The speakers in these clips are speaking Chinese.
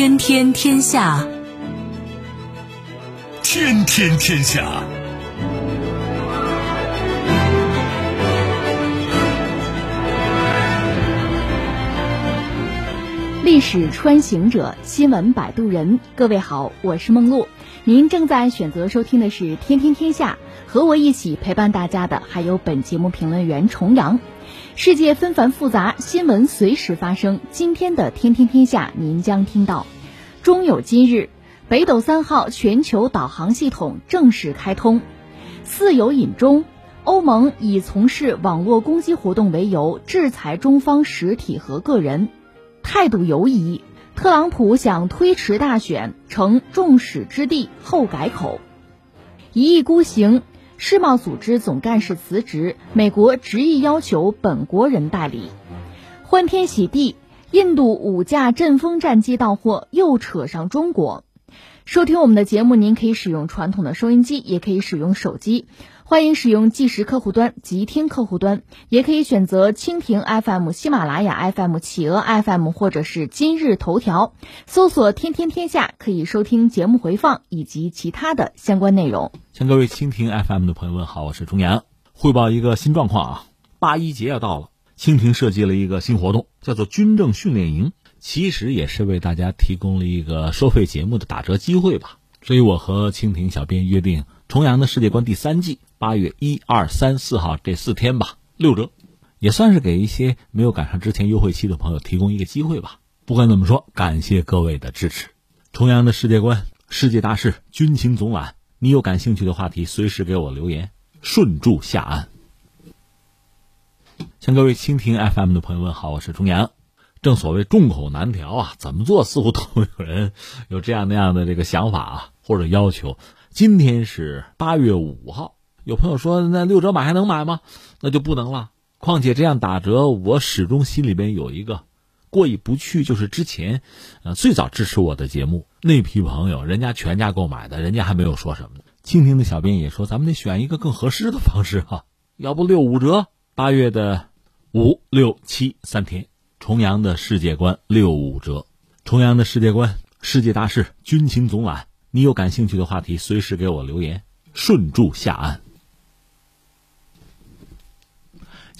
天天天下，天天天下。历史穿行者，新闻摆渡人。各位好，我是梦露。您正在选择收听的是《天天天下》，和我一起陪伴大家的还有本节目评论员重阳。世界纷繁复杂，新闻随时发生。今天的《天天天下》，您将听到：终有今日，北斗三号全球导航系统正式开通；似有隐中，欧盟以从事网络攻击活动为由制裁中方实体和个人。态度犹疑，特朗普想推迟大选，成众矢之的后改口。一意孤行，世贸组织总干事辞职，美国执意要求本国人代理。欢天喜地，印度五架阵风战机到货，又扯上中国。收听我们的节目，您可以使用传统的收音机，也可以使用手机。欢迎使用即时客户端、即听客户端，也可以选择蜻蜓 FM、喜马拉雅 FM、企鹅 FM 或者是今日头条，搜索“天天天下”可以收听节目回放以及其他的相关内容。向各位蜻蜓 FM 的朋友们好，我是钟阳，汇报一个新状况啊！八一节要到了，蜻蜓设计了一个新活动，叫做军政训练营，其实也是为大家提供了一个收费节目的打折机会吧。所以我和蜻蜓小编约定，重阳的世界观第三季。八月一、二、三、四号这四天吧，六折，也算是给一些没有赶上之前优惠期的朋友提供一个机会吧。不管怎么说，感谢各位的支持。重阳的世界观、世界大事、军情总览，你有感兴趣的话题，随时给我留言，顺祝下安。向各位蜻蜓 FM 的朋友们好，我是重阳。正所谓众口难调啊，怎么做似乎都有人有这样那样的这个想法啊或者要求。今天是八月五号。有朋友说，那六折买还能买吗？那就不能了。况且这样打折，我始终心里边有一个过意不去，就是之前，呃，最早支持我的节目那批朋友，人家全家购买的，人家还没有说什么呢。蜻蜓的小编也说，咱们得选一个更合适的方式哈，要不六五折？八月的五六七三天，重阳的世界观六五折，重阳的世界观，世界大事，军情总览，你有感兴趣的话题，随时给我留言，顺祝下安。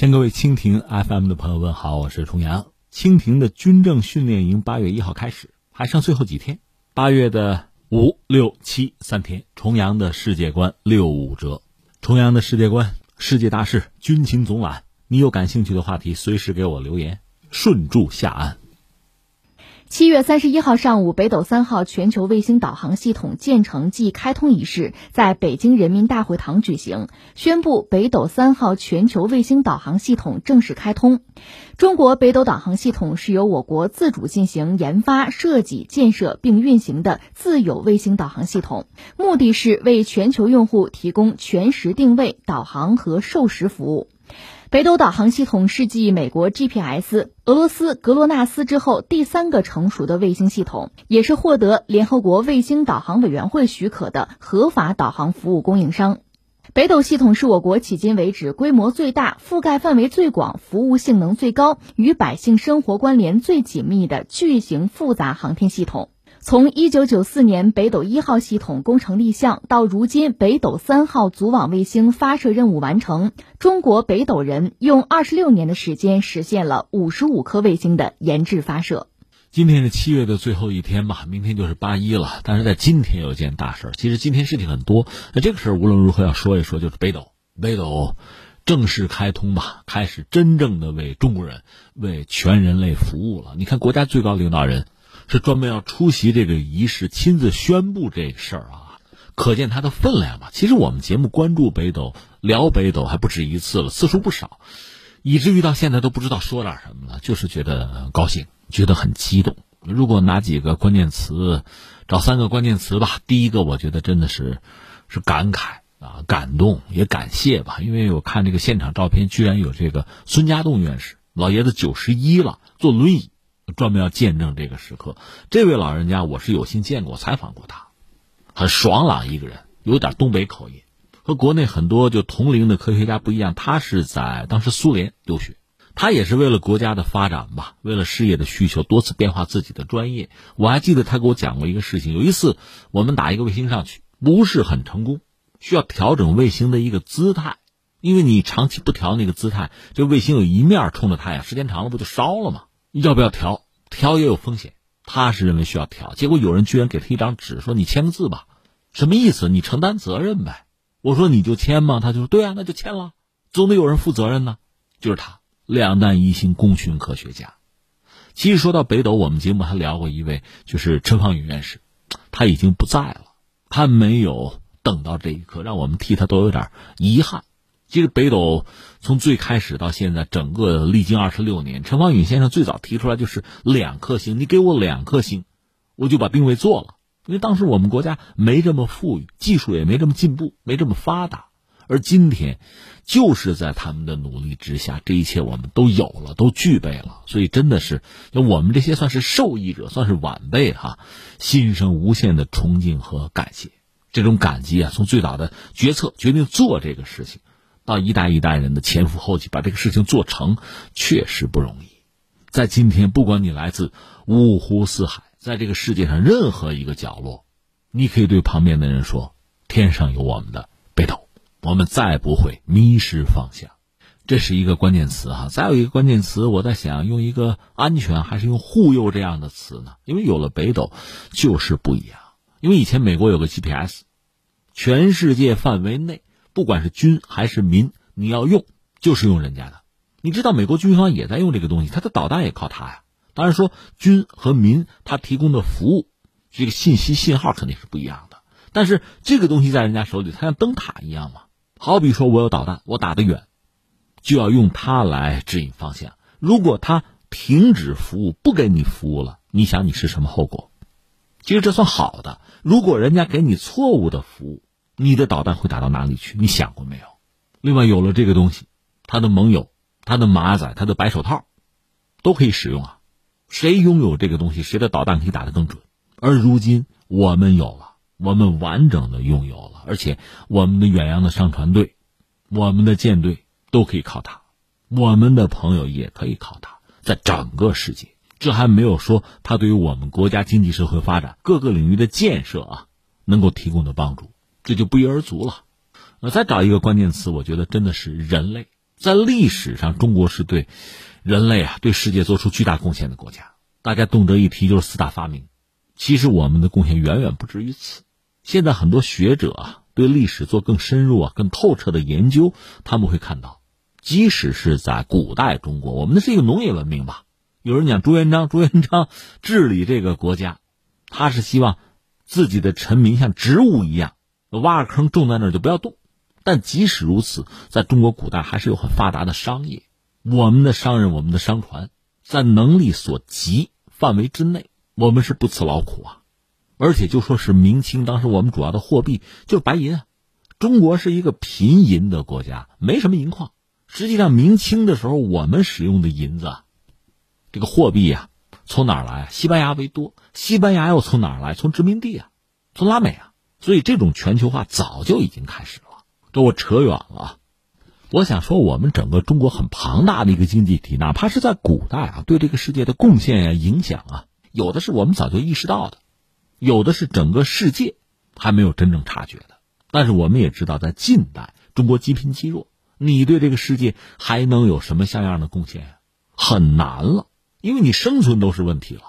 向各位蜻蜓 FM 的朋友问好，我是重阳。蜻蜓的军政训练营八月一号开始，还剩最后几天。八月的五六七三天，重阳的世界观六五折，重阳的世界观，世界大事，军情总览，你有感兴趣的话题，随时给我留言，顺祝下安。七月三十一号上午，北斗三号全球卫星导航系统建成暨开通仪式在北京人民大会堂举行，宣布北斗三号全球卫星导航系统正式开通。中国北斗导航系统是由我国自主进行研发、设计、建设并运行的自有卫星导航系统，目的是为全球用户提供全时定位、导航和授时服务。北斗导航系统是继美国 GPS、俄罗斯格罗纳斯之后第三个成熟的卫星系统，也是获得联合国卫星导航委员会许可的合法导航服务供应商。北斗系统是我国迄今为止规模最大、覆盖范围最广、服务性能最高、与百姓生活关联最紧密的巨型复杂航天系统。从一九九四年北斗一号系统工程立项到如今北斗三号组网卫星发射任务完成，中国北斗人用二十六年的时间实现了五十五颗卫星的研制发射。今天是七月的最后一天吧，明天就是八一了。但是在今天有件大事儿，其实今天事情很多。那这个事儿无论如何要说一说，就是北斗，北斗正式开通吧，开始真正的为中国人、为全人类服务了。你看，国家最高领导人。是专门要出席这个仪式，亲自宣布这事儿啊，可见它的分量吧。其实我们节目关注北斗、聊北斗还不止一次了，次数不少，以至于到现在都不知道说点什么了。就是觉得高兴，觉得很激动。如果拿几个关键词，找三个关键词吧。第一个，我觉得真的是是感慨啊，感动也感谢吧。因为我看这个现场照片，居然有这个孙家栋院士，老爷子九十一了，坐轮椅。专门要见证这个时刻，这位老人家我是有幸见过、采访过他，很爽朗一个人，有点东北口音，和国内很多就同龄的科学家不一样。他是在当时苏联留学，他也是为了国家的发展吧，为了事业的需求，多次变化自己的专业。我还记得他给我讲过一个事情，有一次我们打一个卫星上去，不是很成功，需要调整卫星的一个姿态，因为你长期不调那个姿态，这卫星有一面冲着太阳，时间长了不就烧了吗？要不要调？调也有风险。他是认为需要调，结果有人居然给他一张纸，说你签个字吧，什么意思？你承担责任呗。我说你就签吗？他就说对啊，那就签了，总得有人负责任呢。就是他，两弹一星功勋科学家。其实说到北斗，我们节目还聊过一位，就是陈方宇院士，他已经不在了，他没有等到这一刻，让我们替他都有点遗憾。其实北斗从最开始到现在，整个历经二十六年，陈方宇先生最早提出来就是两颗星，你给我两颗星，我就把定位做了。因为当时我们国家没这么富裕，技术也没这么进步，没这么发达。而今天，就是在他们的努力之下，这一切我们都有了，都具备了。所以真的是，我们这些算是受益者，算是晚辈哈，心生无限的崇敬和感谢。这种感激啊，从最早的决策决定做这个事情。到一代一代人的前赴后继把这个事情做成，确实不容易。在今天，不管你来自五湖四海，在这个世界上任何一个角落，你可以对旁边的人说：“天上有我们的北斗，我们再不会迷失方向。”这是一个关键词哈。再有一个关键词，我在想用一个安全还是用护佑这样的词呢？因为有了北斗，就是不一样。因为以前美国有个 GPS，全世界范围内。不管是军还是民，你要用就是用人家的。你知道美国军方也在用这个东西，它的导弹也靠它呀。当然说军和民它提供的服务，这个信息信号肯定是不一样的。但是这个东西在人家手里，它像灯塔一样嘛。好比说我有导弹，我打得远，就要用它来指引方向。如果它停止服务，不给你服务了，你想你是什么后果？其实这算好的。如果人家给你错误的服务，你的导弹会打到哪里去？你想过没有？另外，有了这个东西，他的盟友、他的马仔、他的白手套，都可以使用啊。谁拥有这个东西，谁的导弹可以打得更准。而如今我们有了，我们完整的拥有了，而且我们的远洋的商船队、我们的舰队都可以靠它，我们的朋友也可以靠它，在整个世界，这还没有说它对于我们国家经济社会发展各个领域的建设啊，能够提供的帮助。这就不一而足了。那再找一个关键词，我觉得真的是人类。在历史上，中国是对人类啊，对世界做出巨大贡献的国家。大家动辄一提就是四大发明，其实我们的贡献远远不止于此。现在很多学者啊，对历史做更深入啊、更透彻的研究，他们会看到，即使是在古代中国，我们的是一个农业文明吧。有人讲朱元璋，朱元璋治理这个国家，他是希望自己的臣民像植物一样。挖个坑种在那儿就不要动，但即使如此，在中国古代还是有很发达的商业。我们的商人，我们的商船，在能力所及范围之内，我们是不辞劳苦啊。而且就说是明清，当时我们主要的货币就是白银啊。中国是一个贫银的国家，没什么银矿。实际上，明清的时候，我们使用的银子，这个货币啊，从哪儿来？西班牙为多，西班牙又从哪儿来？从殖民地啊，从拉美啊。所以，这种全球化早就已经开始了。这我扯远了。我想说，我们整个中国很庞大的一个经济体，哪怕是在古代啊，对这个世界的贡献呀、影响啊，有的是我们早就意识到的，有的是整个世界还没有真正察觉的。但是，我们也知道，在近代，中国积贫积弱，你对这个世界还能有什么像样的贡献？很难了，因为你生存都是问题了。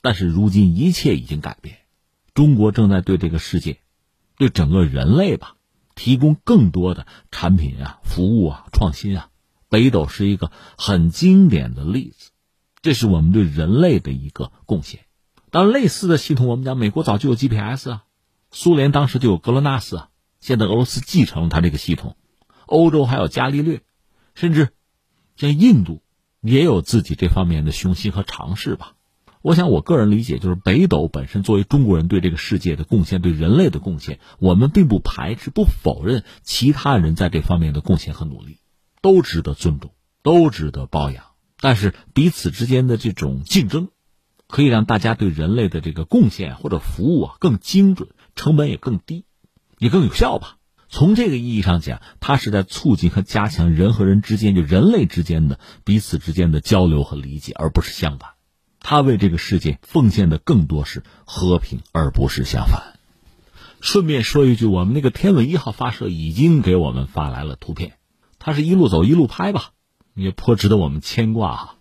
但是，如今一切已经改变，中国正在对这个世界。对整个人类吧，提供更多的产品啊、服务啊、创新啊，北斗是一个很经典的例子。这是我们对人类的一个贡献。当类似的系统，我们讲美国早就有 GPS 啊，苏联当时就有格罗纳斯啊，现在俄罗斯继承了它这个系统，欧洲还有伽利略，甚至像印度也有自己这方面的雄心和尝试吧。我想，我个人理解就是，北斗本身作为中国人对这个世界的贡献，对人类的贡献，我们并不排斥、不否认其他人在这方面的贡献和努力，都值得尊重，都值得褒扬。但是彼此之间的这种竞争，可以让大家对人类的这个贡献或者服务啊更精准，成本也更低，也更有效吧。从这个意义上讲，它是在促进和加强人和人之间，就人类之间的彼此之间的交流和理解，而不是相反。他为这个世界奉献的更多是和平，而不是相反。顺便说一句，我们那个天文一号发射已经给我们发来了图片，它是一路走一路拍吧，也颇值得我们牵挂哈。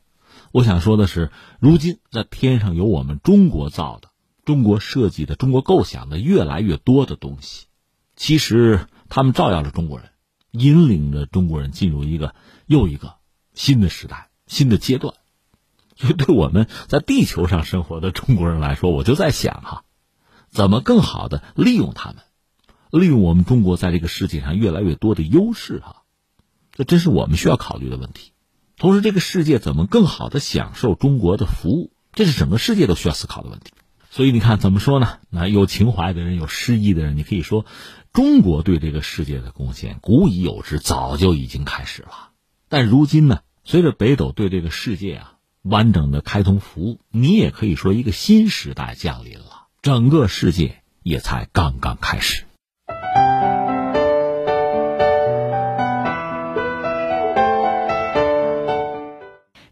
我想说的是，如今在天上有我们中国造的、中国设计的、中国构想的越来越多的东西，其实他们照耀着中国人，引领着中国人进入一个又一个新的时代、新的阶段。所以，对我们在地球上生活的中国人来说，我就在想哈。怎么更好的利用他们，利用我们中国在这个世界上越来越多的优势哈，这真是我们需要考虑的问题。同时，这个世界怎么更好的享受中国的服务，这是整个世界都需要思考的问题。所以你看，怎么说呢？那有情怀的人，有诗意的人，你可以说，中国对这个世界的贡献古已有之，早就已经开始了。但如今呢，随着北斗对这个世界啊完整的开通服务，你也可以说一个新时代降临了。整个世界也才刚刚开始。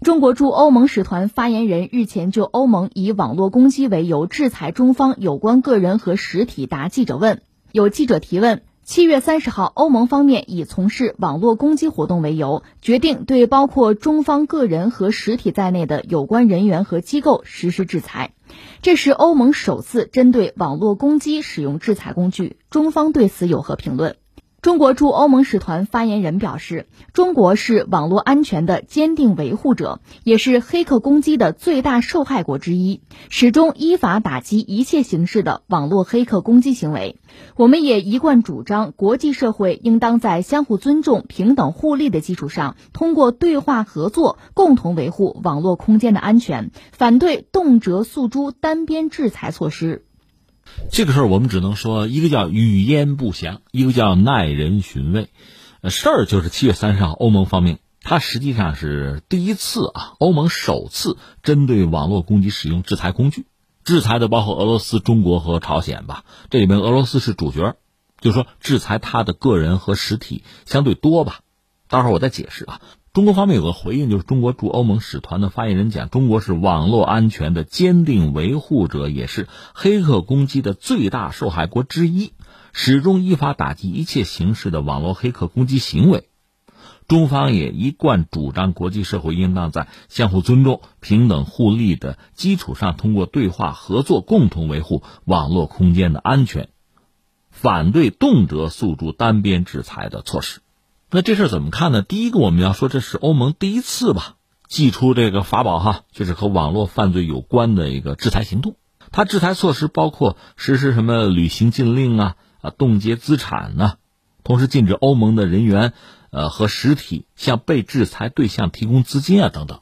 中国驻欧盟使团发言人日前就欧盟以网络攻击为由制裁中方有关个人和实体答记者问。有记者提问：七月三十号，欧盟方面以从事网络攻击活动为由，决定对包括中方个人和实体在内的有关人员和机构实施制裁。这是欧盟首次针对网络攻击使用制裁工具，中方对此有何评论？中国驻欧盟使团发言人表示，中国是网络安全的坚定维护者，也是黑客攻击的最大受害国之一，始终依法打击一切形式的网络黑客攻击行为。我们也一贯主张，国际社会应当在相互尊重、平等互利的基础上，通过对话合作，共同维护网络空间的安全，反对动辄诉诸单边制裁措施。这个事儿我们只能说，一个叫语焉不详，一个叫耐人寻味。呃，事儿就是七月三十号，欧盟方面，它实际上是第一次啊，欧盟首次针对网络攻击使用制裁工具，制裁的包括俄罗斯、中国和朝鲜吧。这里面俄罗斯是主角，就是说制裁他的个人和实体相对多吧。待会儿我再解释啊。中国方面有个回应，就是中国驻欧盟使团的发言人讲，中国是网络安全的坚定维护者，也是黑客攻击的最大受害国之一，始终依法打击一切形式的网络黑客攻击行为。中方也一贯主张，国际社会应当在相互尊重、平等互利的基础上，通过对话合作，共同维护网络空间的安全，反对动辄诉诸单边制裁的措施。那这事怎么看呢？第一个，我们要说这是欧盟第一次吧，祭出这个法宝哈，就是和网络犯罪有关的一个制裁行动。它制裁措施包括实施什么旅行禁令啊，啊，冻结资产呢，同时禁止欧盟的人员，呃和实体向被制裁对象提供资金啊等等。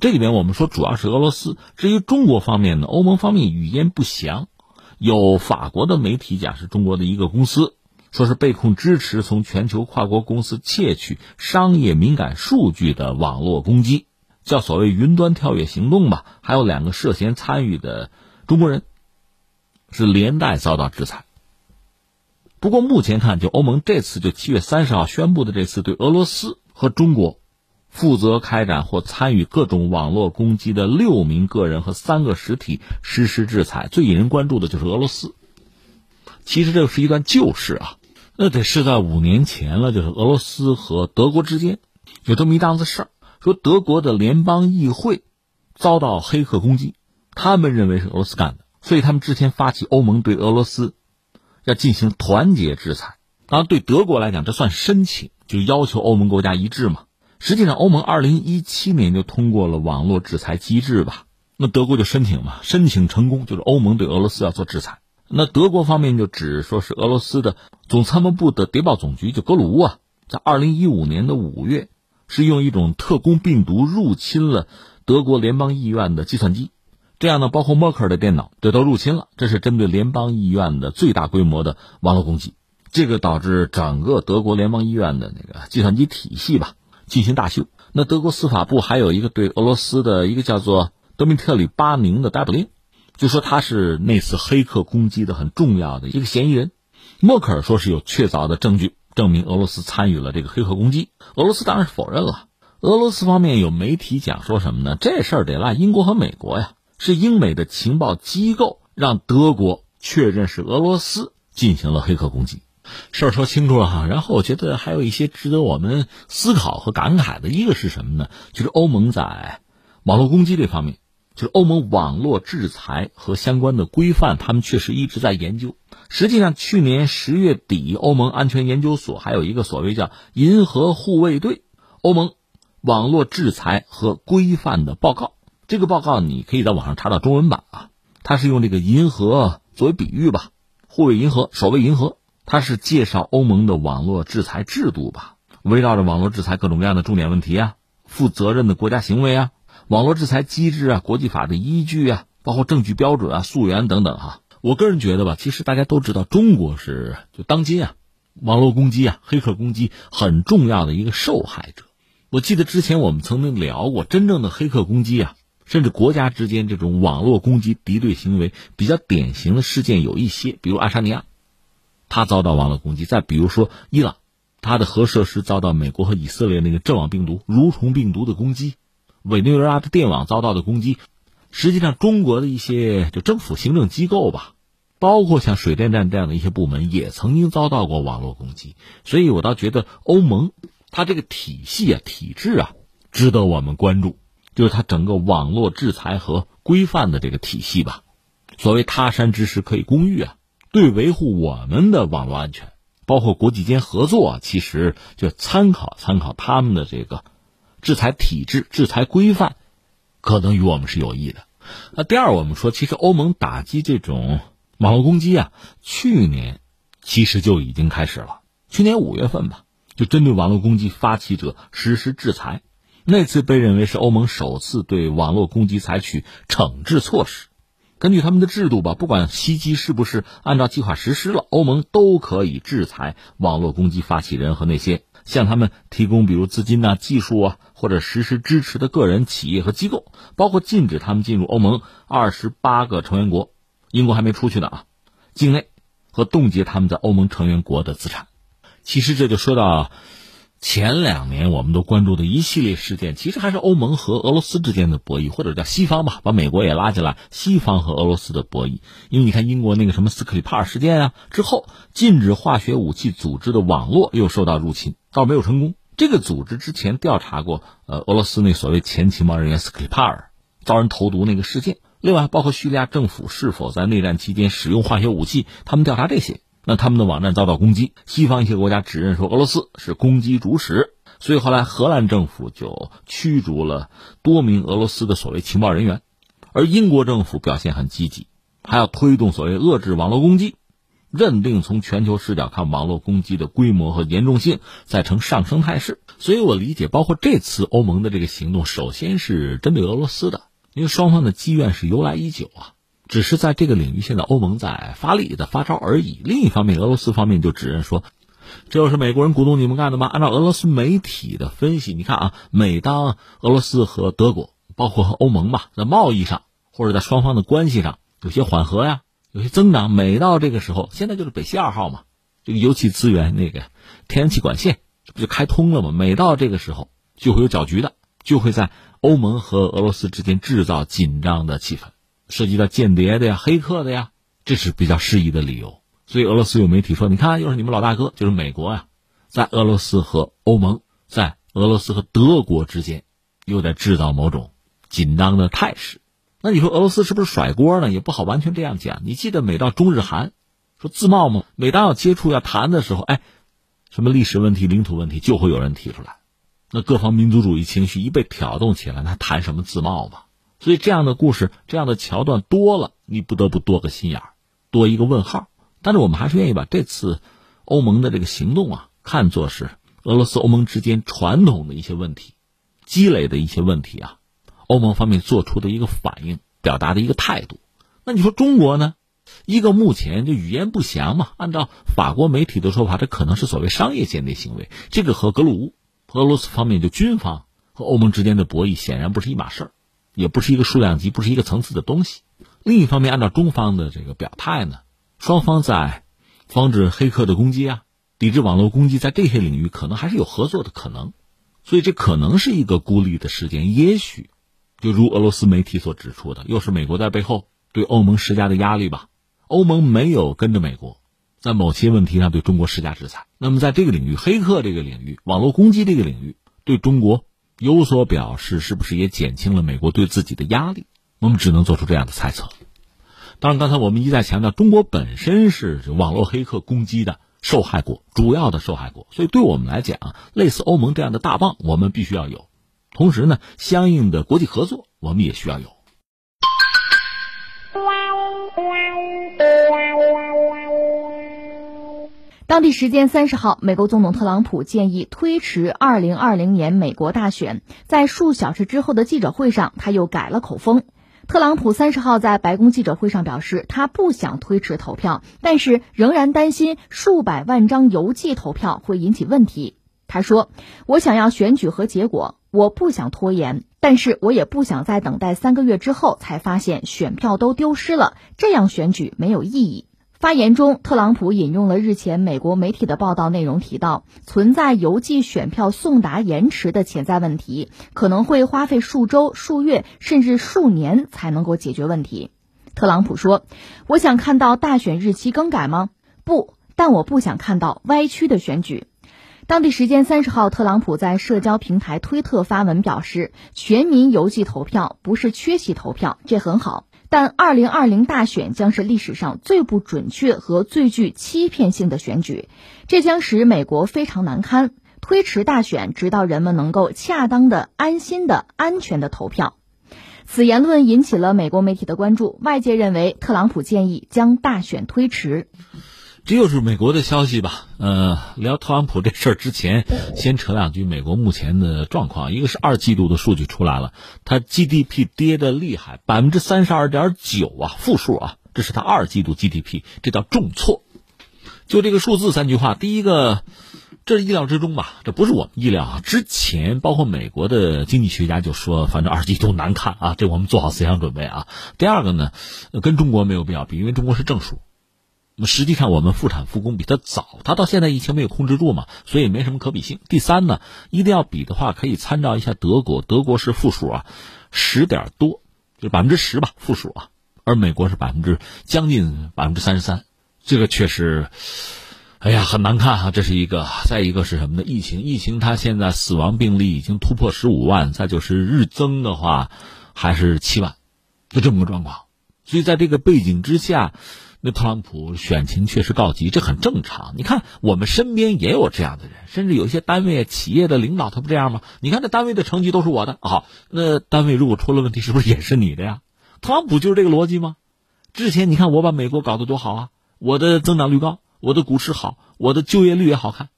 这里面我们说主要是俄罗斯，至于中国方面呢，欧盟方面语焉不详，有法国的媒体讲是中国的一个公司。说是被控支持从全球跨国公司窃取商业敏感数据的网络攻击，叫所谓云端跳跃行动吧。还有两个涉嫌参与的中国人，是连带遭到制裁。不过目前看，就欧盟这次就七月三十号宣布的这次对俄罗斯和中国负责开展或参与各种网络攻击的六名个人和三个实体实施制裁，最引人关注的就是俄罗斯。其实这是一段旧事啊。那得是在五年前了，就是俄罗斯和德国之间有这么一档子事儿，说德国的联邦议会遭到黑客攻击，他们认为是俄罗斯干的，所以他们之前发起欧盟对俄罗斯要进行团结制裁。当然，对德国来讲，这算申请，就要求欧盟国家一致嘛。实际上，欧盟二零一七年就通过了网络制裁机制吧，那德国就申请嘛，申请成功，就是欧盟对俄罗斯要做制裁。那德国方面就指说是俄罗斯的总参谋部的谍报总局，就格鲁乌啊，在二零一五年的五月，是用一种特工病毒入侵了德国联邦议院的计算机，这样呢，包括默克尔的电脑，这都入侵了。这是针对联邦议院的最大规模的网络攻击，这个导致整个德国联邦议院的那个计算机体系吧进行大修。那德国司法部还有一个对俄罗斯的一个叫做德米特里巴宁的逮捕令。就说他是那次黑客攻击的很重要的一个嫌疑人，默克尔说是有确凿的证据证明俄罗斯参与了这个黑客攻击，俄罗斯当然是否认了。俄罗斯方面有媒体讲说什么呢？这事儿得赖英国和美国呀，是英美的情报机构让德国确认是俄罗斯进行了黑客攻击。事儿说清楚了哈，然后我觉得还有一些值得我们思考和感慨的，一个是什么呢？就是欧盟在网络攻击这方面，就是欧盟网络制裁和相关的规范，他们确实一直在研究。实际上，去年十月底，欧盟安全研究所还有一个所谓叫“银河护卫队”欧盟。网络制裁和规范的报告，这个报告你可以在网上查到中文版啊。它是用这个银河作为比喻吧，护卫银河，守卫银河。它是介绍欧盟的网络制裁制度吧，围绕着网络制裁各种各样的重点问题啊，负责任的国家行为啊，网络制裁机制啊，国际法的依据啊，包括证据标准啊、溯源等等哈。我个人觉得吧，其实大家都知道，中国是就当今啊，网络攻击啊、黑客攻击很重要的一个受害者。我记得之前我们曾经聊过，真正的黑客攻击啊，甚至国家之间这种网络攻击敌对行为比较典型的事件有一些，比如阿沙尼亚，他遭到网络攻击；再比如说伊朗，他的核设施遭到美国和以色列那个阵亡病毒、蠕虫病毒的攻击；委内瑞拉的电网遭到的攻击。实际上，中国的一些就政府行政机构吧，包括像水电站这样的一些部门，也曾经遭到过网络攻击。所以我倒觉得欧盟。它这个体系啊、体制啊，值得我们关注，就是它整个网络制裁和规范的这个体系吧。所谓他山之石可以攻玉啊，对维护我们的网络安全，包括国际间合作，其实就参考参考他们的这个制裁体制、制裁规范，可能与我们是有益的。那第二，我们说，其实欧盟打击这种网络攻击啊，去年其实就已经开始了，去年五月份吧。就针对网络攻击发起者实施制裁，那次被认为是欧盟首次对网络攻击采取惩治措施。根据他们的制度吧，不管袭击是不是按照计划实施了，欧盟都可以制裁网络攻击发起人和那些向他们提供比如资金啊、技术啊或者实施支持的个人、企业和机构，包括禁止他们进入欧盟二十八个成员国，英国还没出去呢啊，境内和冻结他们在欧盟成员国的资产。其实这就说到前两年我们都关注的一系列事件，其实还是欧盟和俄罗斯之间的博弈，或者叫西方吧，把美国也拉进来，西方和俄罗斯的博弈。因为你看英国那个什么斯克里帕尔事件啊，之后禁止化学武器组织的网络又受到入侵，倒没有成功。这个组织之前调查过，呃，俄罗斯那所谓前情报人员斯克里帕尔遭人投毒那个事件，另外包括叙利亚政府是否在内战期间使用化学武器，他们调查这些。那他们的网站遭到攻击，西方一些国家指认说俄罗斯是攻击主使，所以后来荷兰政府就驱逐了多名俄罗斯的所谓情报人员，而英国政府表现很积极，还要推动所谓遏制网络攻击，认定从全球视角看网络攻击的规模和严重性在呈上升态势。所以我理解，包括这次欧盟的这个行动，首先是针对俄罗斯的，因为双方的积怨是由来已久啊。只是在这个领域，现在欧盟在发力、在发招而已。另一方面，俄罗斯方面就指认说，这又是美国人鼓动你们干的吗？按照俄罗斯媒体的分析，你看啊，每当俄罗斯和德国，包括和欧盟吧，在贸易上或者在双方的关系上有些缓和呀，有些增长，每到这个时候，现在就是北溪二号嘛，这个油气资源那个天然气管线，这不就开通了吗？每到这个时候，就会有搅局的，就会在欧盟和俄罗斯之间制造紧张的气氛。涉及到间谍的呀、黑客的呀，这是比较适宜的理由。所以俄罗斯有媒体说：“你看，又是你们老大哥，就是美国呀，在俄罗斯和欧盟，在俄罗斯和德国之间，又在制造某种紧张的态势。”那你说俄罗斯是不是甩锅呢？也不好完全这样讲。你记得每到中日韩说自贸吗？每当要接触要谈的时候，哎，什么历史问题、领土问题，就会有人提出来。那各方民族主义情绪一被挑动起来，那谈什么自贸嘛？所以这样的故事、这样的桥段多了，你不得不多个心眼，多一个问号。但是我们还是愿意把这次欧盟的这个行动啊，看作是俄罗斯欧盟之间传统的一些问题积累的一些问题啊，欧盟方面做出的一个反应、表达的一个态度。那你说中国呢？一个目前就语言不详嘛，按照法国媒体的说法，这可能是所谓商业间谍行为。这个和格鲁乌、俄罗斯方面就军方和欧盟之间的博弈显然不是一码事儿。也不是一个数量级，不是一个层次的东西。另一方面，按照中方的这个表态呢，双方在防止黑客的攻击啊，抵制网络攻击，在这些领域可能还是有合作的可能。所以这可能是一个孤立的事件，也许就如俄罗斯媒体所指出的，又是美国在背后对欧盟施加的压力吧。欧盟没有跟着美国，在某些问题上对中国施加制裁。那么在这个领域，黑客这个领域、网络攻击这个领域，对中国有所表示，是不是也减轻了美国对自己的压力？我们只能做出这样的猜测。当然，刚才我们一再强调，中国本身是网络黑客攻击的。受害国，主要的受害国，所以对我们来讲，类似欧盟这样的大棒，我们必须要有。同时呢，相应的国际合作，我们也需要有。当地时间三十号，美国总统特朗普建议推迟二零二零年美国大选。在数小时之后的记者会上，他又改了口风。特朗普三十号在白宫记者会上表示，他不想推迟投票，但是仍然担心数百万张邮寄投票会引起问题。他说：“我想要选举和结果，我不想拖延，但是我也不想在等待三个月之后才发现选票都丢失了，这样选举没有意义。”发言中，特朗普引用了日前美国媒体的报道内容，提到存在邮寄选票送达延迟的潜在问题，可能会花费数周、数月甚至数年才能够解决问题。特朗普说：“我想看到大选日期更改吗？不，但我不想看到歪曲的选举。”当地时间三十号，特朗普在社交平台推特发文表示：“全民邮寄投票不是缺席投票，这很好。”但二零二零大选将是历史上最不准确和最具欺骗性的选举，这将使美国非常难堪。推迟大选，直到人们能够恰当的、安心的、安全的投票。此言论引起了美国媒体的关注，外界认为特朗普建议将大选推迟。这又是美国的消息吧？呃，聊特朗普这事儿之前，先扯两句美国目前的状况。一个是二季度的数据出来了，它 GDP 跌的厉害，百分之三十二点九啊，负数啊，这是它二季度 GDP，这叫重挫。就这个数字三句话，第一个，这是意料之中吧？这不是我们意料啊。之前包括美国的经济学家就说，反正二季度难看啊，这我们做好思想准备啊。第二个呢，跟中国没有必要比，因为中国是正数。那么实际上，我们复产复工比它早，它到现在疫情没有控制住嘛，所以没什么可比性。第三呢，一定要比的话，可以参照一下德国，德国是负数啊，十点多，就百分之十吧，负数啊，而美国是百分之将近百分之三十三，这个确实，哎呀，很难看哈。这是一个，再一个是什么呢？疫情，疫情它现在死亡病例已经突破十五万，再就是日增的话还是七万，就这么个状况。所以在这个背景之下。那特朗普选情确实告急，这很正常。你看，我们身边也有这样的人，甚至有一些单位、企业的领导，他不这样吗？你看，这单位的成绩都是我的，好，那单位如果出了问题，是不是也是你的呀？特朗普就是这个逻辑吗？之前你看我把美国搞得多好啊，我的增长率高，我的股市好，我的就业率也好看，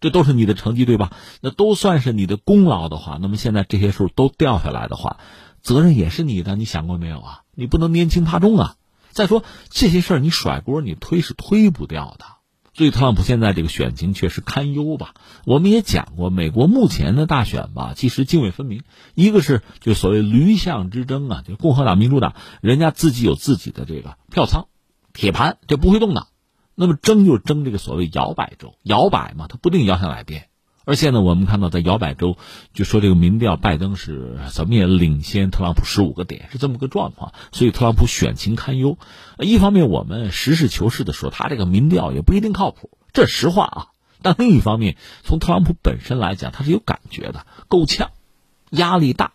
这都是你的成绩，对吧？那都算是你的功劳的话，那么现在这些数都掉下来的话，责任也是你的，你想过没有啊？你不能拈轻怕重啊！再说这些事儿，你甩锅你推是推不掉的。所以特朗普现在这个选情确实堪忧吧？我们也讲过，美国目前的大选吧，其实泾渭分明。一个是就所谓驴象之争啊，就共和党、民主党，人家自己有自己的这个票仓、铁盘，这不会动的。那么争就争这个所谓摇摆州，摇摆嘛，它不定摇向哪边。而现在我们看到，在摇摆州，就说这个民调，拜登是怎么也领先特朗普十五个点，是这么个状况。所以特朗普选情堪忧。一方面，我们实事求是的说，他这个民调也不一定靠谱，这实话啊。但另一方面，从特朗普本身来讲，他是有感觉的，够呛，压力大。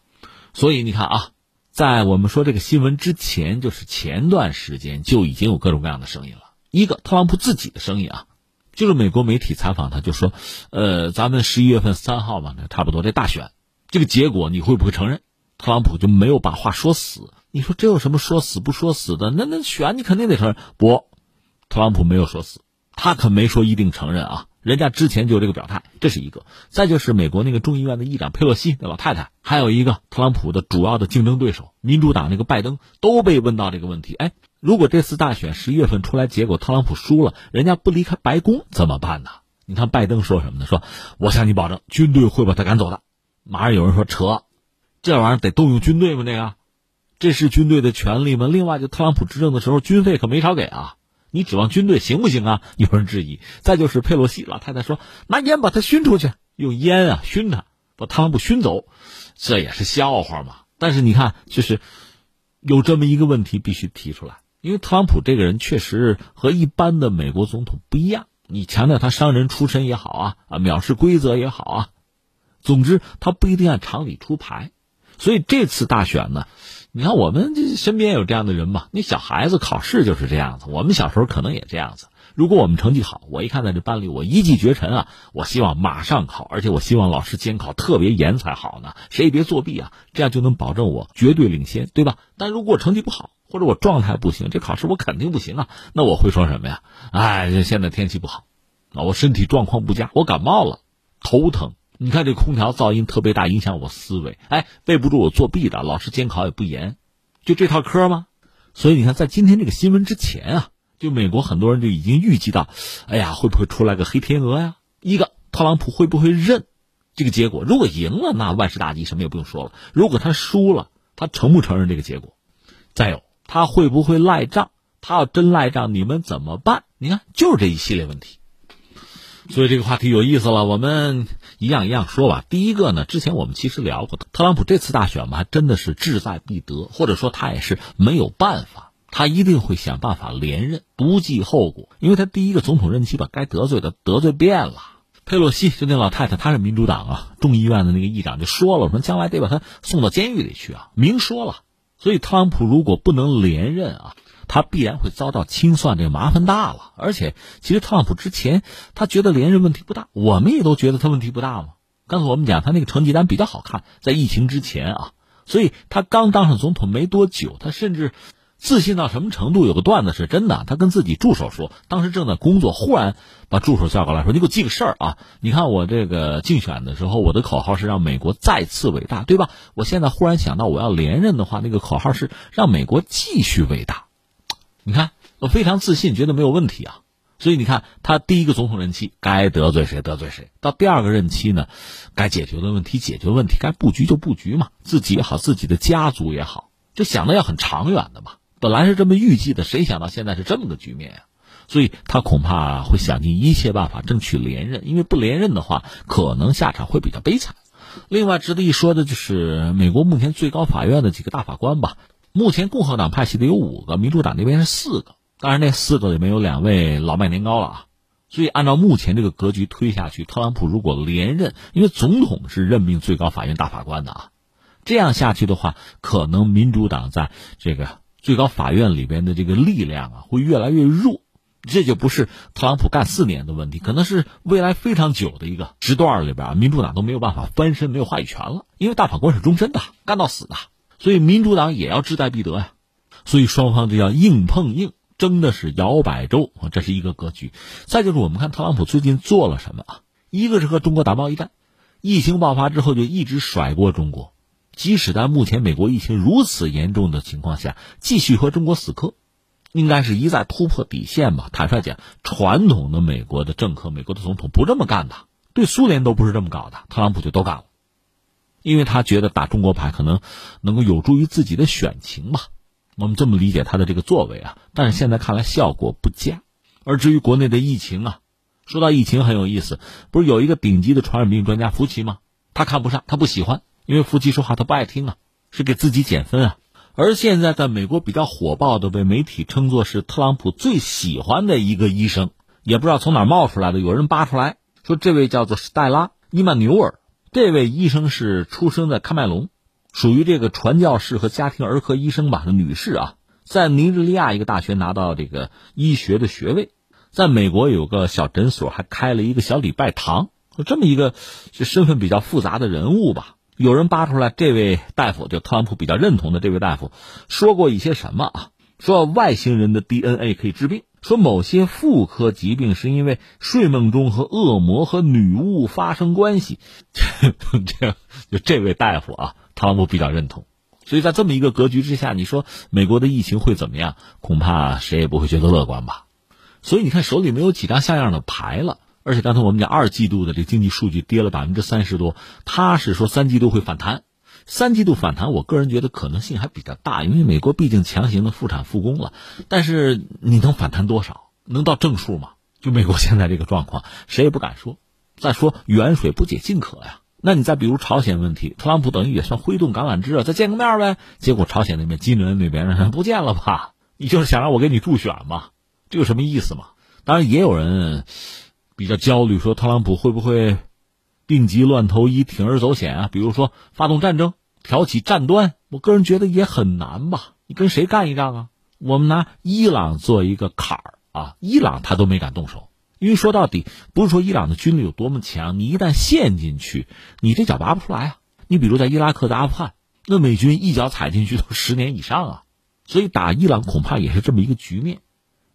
所以你看啊，在我们说这个新闻之前，就是前段时间就已经有各种各样的声音了。一个特朗普自己的声音啊。就是美国媒体采访他，就说，呃，咱们十一月份三号嘛，那差不多这大选，这个结果你会不会承认？特朗普就没有把话说死。你说这有什么说死不说死的？那那选你肯定得承认。不，特朗普没有说死，他可没说一定承认啊。人家之前就这个表态，这是一个。再就是美国那个众议院的议长佩洛西那老太太，还有一个特朗普的主要的竞争对手民主党那个拜登，都被问到这个问题，哎。如果这次大选十一月份出来结果特朗普输了，人家不离开白宫怎么办呢？你看拜登说什么呢？说我向你保证，军队会把他赶走的。马上有人说扯，这玩意儿得动用军队吗？这个，这是军队的权利吗？另外，就特朗普执政的时候，军费可没少给啊。你指望军队行不行啊？有人质疑。再就是佩洛西老太太说拿烟把他熏出去，用烟啊熏他，把特朗普熏走，这也是笑话嘛。但是你看，就是有这么一个问题必须提出来，因为特朗普这个人确实和一般的美国总统不一样。你强调他商人出身也好啊，啊藐视规则也好啊，总之他不一定按常理出牌。所以这次大选呢，你看我们这身边有这样的人吧？那小孩子考试就是这样子，我们小时候可能也这样子。如果我们成绩好，我一看在这班里，我一骑绝尘啊！我希望马上考，而且我希望老师监考特别严才好呢，谁也别作弊啊，这样就能保证我绝对领先，对吧？但如果我成绩不好，或者我状态不行，这考试我肯定不行啊。那我会说什么呀？哎，现在天气不好，啊，我身体状况不佳，我感冒了，头疼。你看这空调噪音特别大，影响我思维。哎，背不住我作弊的，老师监考也不严，就这套科吗？所以你看，在今天这个新闻之前啊，就美国很多人就已经预计到，哎呀，会不会出来个黑天鹅呀？一个特朗普会不会认这个结果？如果赢了，那万事大吉，什么也不用说了；如果他输了，他承不承认这个结果？再有，他会不会赖账？他要真赖账，你们怎么办？你看，就是这一系列问题。所以这个话题有意思了，我们一样一样说吧。第一个呢，之前我们其实聊过，特朗普这次大选嘛，真的是志在必得，或者说他也是没有办法，他一定会想办法连任，不计后果，因为他第一个总统任期把该得罪的得罪遍了。佩洛西就那老太太，她是民主党啊，众议院的那个议长就说了，说将来得把她送到监狱里去啊，明说了。所以特朗普如果不能连任啊。他必然会遭到清算，这个麻烦大了。而且，其实特朗普之前他觉得连任问题不大，我们也都觉得他问题不大嘛。刚才我们讲他那个成绩单比较好看，在疫情之前啊，所以他刚当上总统没多久，他甚至自信到什么程度？有个段子是真的，他跟自己助手说，当时正在工作，忽然把助手叫过来说：“你给我记个事儿啊！你看我这个竞选的时候，我的口号是让美国再次伟大，对吧？我现在忽然想到，我要连任的话，那个口号是让美国继续伟大。”你看，我非常自信，觉得没有问题啊。所以你看，他第一个总统任期该得罪谁得罪谁，到第二个任期呢，该解决的问题解决问题，该布局就布局嘛，自己也好，自己的家族也好，就想的要很长远的嘛。本来是这么预计的，谁想到现在是这么个局面呀？所以他恐怕会想尽一切办法争取连任，因为不连任的话，可能下场会比较悲惨。另外值得一说的就是美国目前最高法院的几个大法官吧。目前共和党派系的有五个，民主党那边是四个。当然，那四个里面有两位老迈年高了啊。所以，按照目前这个格局推下去，特朗普如果连任，因为总统是任命最高法院大法官的啊，这样下去的话，可能民主党在这个最高法院里边的这个力量啊，会越来越弱。这就不是特朗普干四年的问题，可能是未来非常久的一个时段里边，民主党都没有办法翻身，没有话语权了。因为大法官是终身的，干到死的。所以民主党也要志在必得呀，所以双方这叫硬碰硬，争的是摇摆州啊这是一个格局。再就是我们看特朗普最近做了什么啊？一个是和中国打贸易战，疫情爆发之后就一直甩锅中国，即使在目前美国疫情如此严重的情况下，继续和中国死磕，应该是一再突破底线吧。坦率讲，传统的美国的政客、美国的总统不这么干的，对苏联都不是这么搞的，特朗普就都干了。因为他觉得打中国牌可能能够有助于自己的选情吧，我们这么理解他的这个作为啊。但是现在看来效果不佳。而至于国内的疫情啊，说到疫情很有意思，不是有一个顶级的传染病专家福奇吗？他看不上，他不喜欢，因为夫妻说话他不爱听啊，是给自己减分啊。而现在在美国比较火爆的，被媒体称作是特朗普最喜欢的一个医生，也不知道从哪冒出来的，有人扒出来说这位叫做史黛拉·伊曼纽尔。这位医生是出生在喀麦隆，属于这个传教士和家庭儿科医生吧的，女士啊，在尼日利亚一个大学拿到这个医学的学位，在美国有个小诊所，还开了一个小礼拜堂，就这么一个就身份比较复杂的人物吧。有人扒出来，这位大夫就特朗普比较认同的这位大夫，说过一些什么啊？说外星人的 DNA 可以治病。说某些妇科疾病是因为睡梦中和恶魔和女巫发生关系，这就这位大夫啊，特朗普比较认同。所以在这么一个格局之下，你说美国的疫情会怎么样？恐怕谁也不会觉得乐观吧。所以你看手里没有几张像样的牌了。而且刚才我们讲二季度的这经济数据跌了百分之三十多，他是说三季度会反弹，三季度反弹，我个人觉得可能性还比较大，因为美国毕竟强行的复产复工了。但是你能反弹多少？能到正数吗？就美国现在这个状况，谁也不敢说。再说远水不解近渴呀。那你再比如朝鲜问题，特朗普等于也算挥动橄榄枝啊，再见个面呗。结果朝鲜那边金正恩那边人 不见了吧？你就是想让我给你助选嘛？这有什么意思吗？当然也有人比较焦虑，说特朗普会不会病急乱投医、铤而走险啊？比如说发动战争、挑起战端。我个人觉得也很难吧？你跟谁干一仗啊？我们拿伊朗做一个坎儿啊，伊朗他都没敢动手。因为说到底，不是说伊朗的军力有多么强，你一旦陷进去，你这脚拔不出来啊！你比如在伊拉克、在阿富汗，那美军一脚踩进去都十年以上啊，所以打伊朗恐怕也是这么一个局面。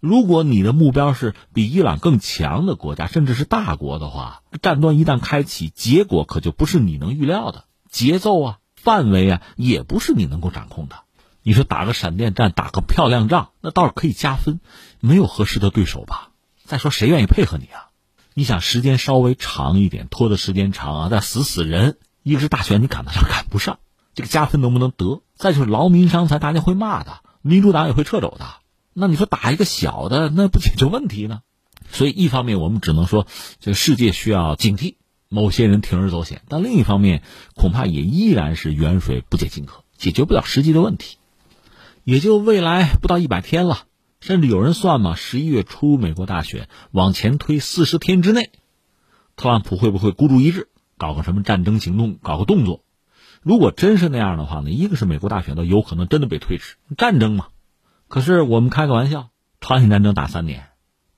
如果你的目标是比伊朗更强的国家，甚至是大国的话，战端一旦开启，结果可就不是你能预料的，节奏啊、范围啊，也不是你能够掌控的。你说打个闪电战，打个漂亮仗，那倒是可以加分，没有合适的对手吧？再说谁愿意配合你啊？你想时间稍微长一点，拖的时间长啊，再死死人，一个是大选你赶得上赶不上，这个加分能不能得？再就是劳民伤财，大家会骂的，民主党也会撤走的。那你说打一个小的，那不解决问题呢？所以一方面我们只能说，这个世界需要警惕某些人铤而走险，但另一方面恐怕也依然是远水不解近渴，解决不了实际的问题。也就未来不到一百天了。甚至有人算嘛，十一月初美国大选往前推四十天之内，特朗普会不会孤注一掷，搞个什么战争行动，搞个动作？如果真是那样的话呢？一个是美国大选都有可能真的被推迟，战争嘛。可是我们开个玩笑，朝鲜战争打三年，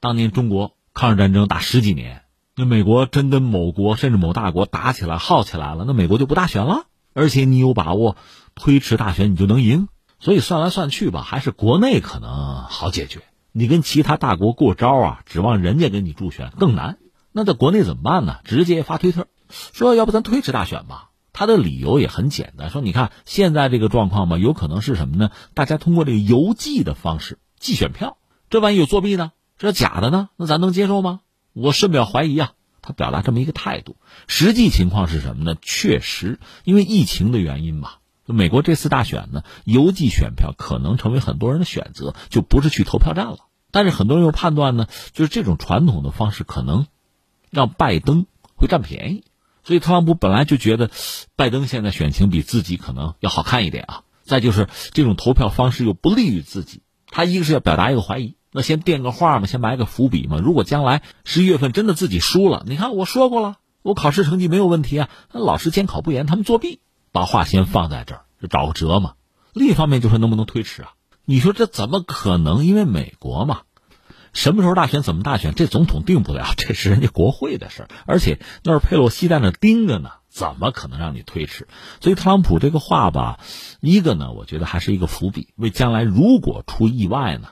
当年中国抗日战争打十几年，那美国真跟某国甚至某大国打起来、耗起来了，那美国就不大选了？而且你有把握推迟大选你就能赢？所以算来算去吧，还是国内可能好解决。你跟其他大国过招啊，指望人家给你助选更难。那在国内怎么办呢？直接发推特，说要不咱推迟大选吧。他的理由也很简单，说你看现在这个状况吧，有可能是什么呢？大家通过这个邮寄的方式寄选票，这万一有作弊呢？这假的呢？那咱能接受吗？我深表怀疑啊。他表达这么一个态度，实际情况是什么呢？确实因为疫情的原因吧。美国这次大选呢，邮寄选票可能成为很多人的选择，就不是去投票站了。但是很多人又判断呢，就是这种传统的方式可能让拜登会占便宜，所以特朗普本来就觉得拜登现在选情比自己可能要好看一点啊。再就是这种投票方式又不利于自己，他一个是要表达一个怀疑，那先垫个话嘛，先埋个伏笔嘛。如果将来十一月份真的自己输了，你看我说过了，我考试成绩没有问题啊，那老师监考不严，他们作弊。把话先放在这儿，就找个辙嘛。另一方面就是能不能推迟啊？你说这怎么可能？因为美国嘛，什么时候大选怎么大选，这总统定不了，这是人家国会的事儿。而且那是佩洛西在那盯着呢，怎么可能让你推迟？所以特朗普这个话吧，一个呢，我觉得还是一个伏笔，为将来如果出意外呢，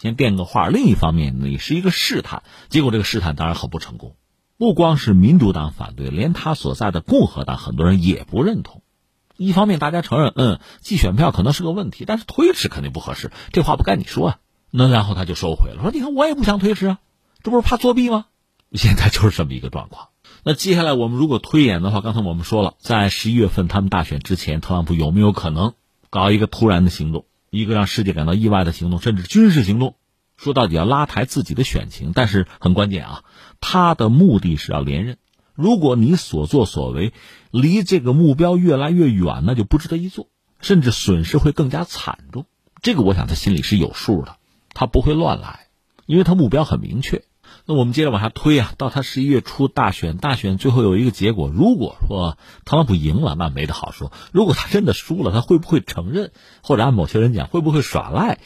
先垫个话。另一方面，你是一个试探，结果这个试探当然很不成功。不光是民主党反对，连他所在的共和党很多人也不认同。一方面，大家承认，嗯，寄选票可能是个问题，但是推迟肯定不合适，这话不该你说啊。那然后他就收回了，说你看我也不想推迟啊，这不是怕作弊吗？现在就是这么一个状况。那接下来我们如果推演的话，刚才我们说了，在十一月份他们大选之前，特朗普有没有可能搞一个突然的行动，一个让世界感到意外的行动，甚至军事行动？说到底要拉抬自己的选情，但是很关键啊，他的目的是要连任。如果你所作所为离这个目标越来越远，那就不值得一做，甚至损失会更加惨重。这个我想他心里是有数的，他不会乱来，因为他目标很明确。那我们接着往下推啊，到他十一月初大选，大选最后有一个结果，如果说特朗普赢了，那没得好说；如果他真的输了，他会不会承认，或者按某些人讲，会不会耍赖？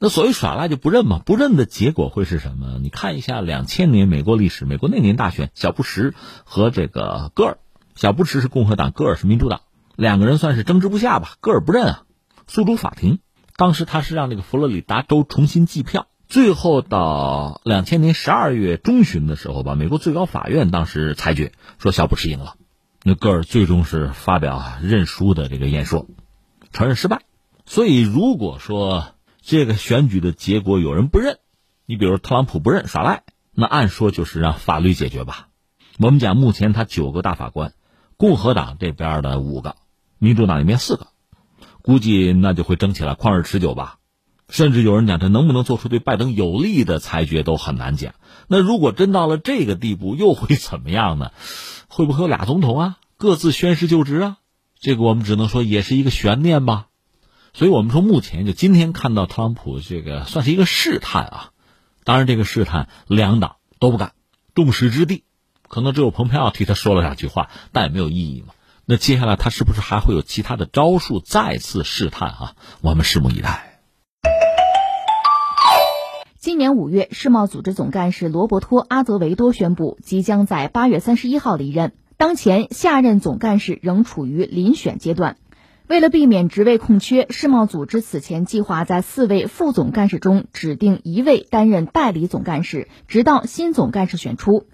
那所谓耍赖就不认嘛？不认的结果会是什么？你看一下两千年美国历史，美国那年大选，小布什和这个戈尔，小布什是共和党，戈尔是民主党，两个人算是争执不下吧。戈尔不认啊，诉诸法庭。当时他是让这个佛罗里达州重新计票，最后到两千年十二月中旬的时候吧，美国最高法院当时裁决说小布什赢了，那戈尔最终是发表认输的这个演说，承认失败。所以如果说。这个选举的结果有人不认，你比如特朗普不认耍赖，那按说就是让法律解决吧。我们讲目前他九个大法官，共和党这边的五个，民主党那边四个，估计那就会争起来旷日持久吧。甚至有人讲，这能不能做出对拜登有利的裁决都很难讲。那如果真到了这个地步，又会怎么样呢？会不会有俩总统啊，各自宣誓就职啊？这个我们只能说也是一个悬念吧。所以我们说，目前就今天看到特朗普这个算是一个试探啊。当然，这个试探两党都不干，众矢之的，可能只有蓬佩奥替他说了两句话，但也没有意义嘛。那接下来他是不是还会有其他的招数再次试探啊？我们拭目以待。今年五月，世贸组织总干事罗伯托·阿泽维多宣布，即将在八月三十一号离任。当前，下任总干事仍处于遴选阶段。为了避免职位空缺，世贸组织此前计划在四位副总干事中指定一位担任代理总干事，直到新总干事选出。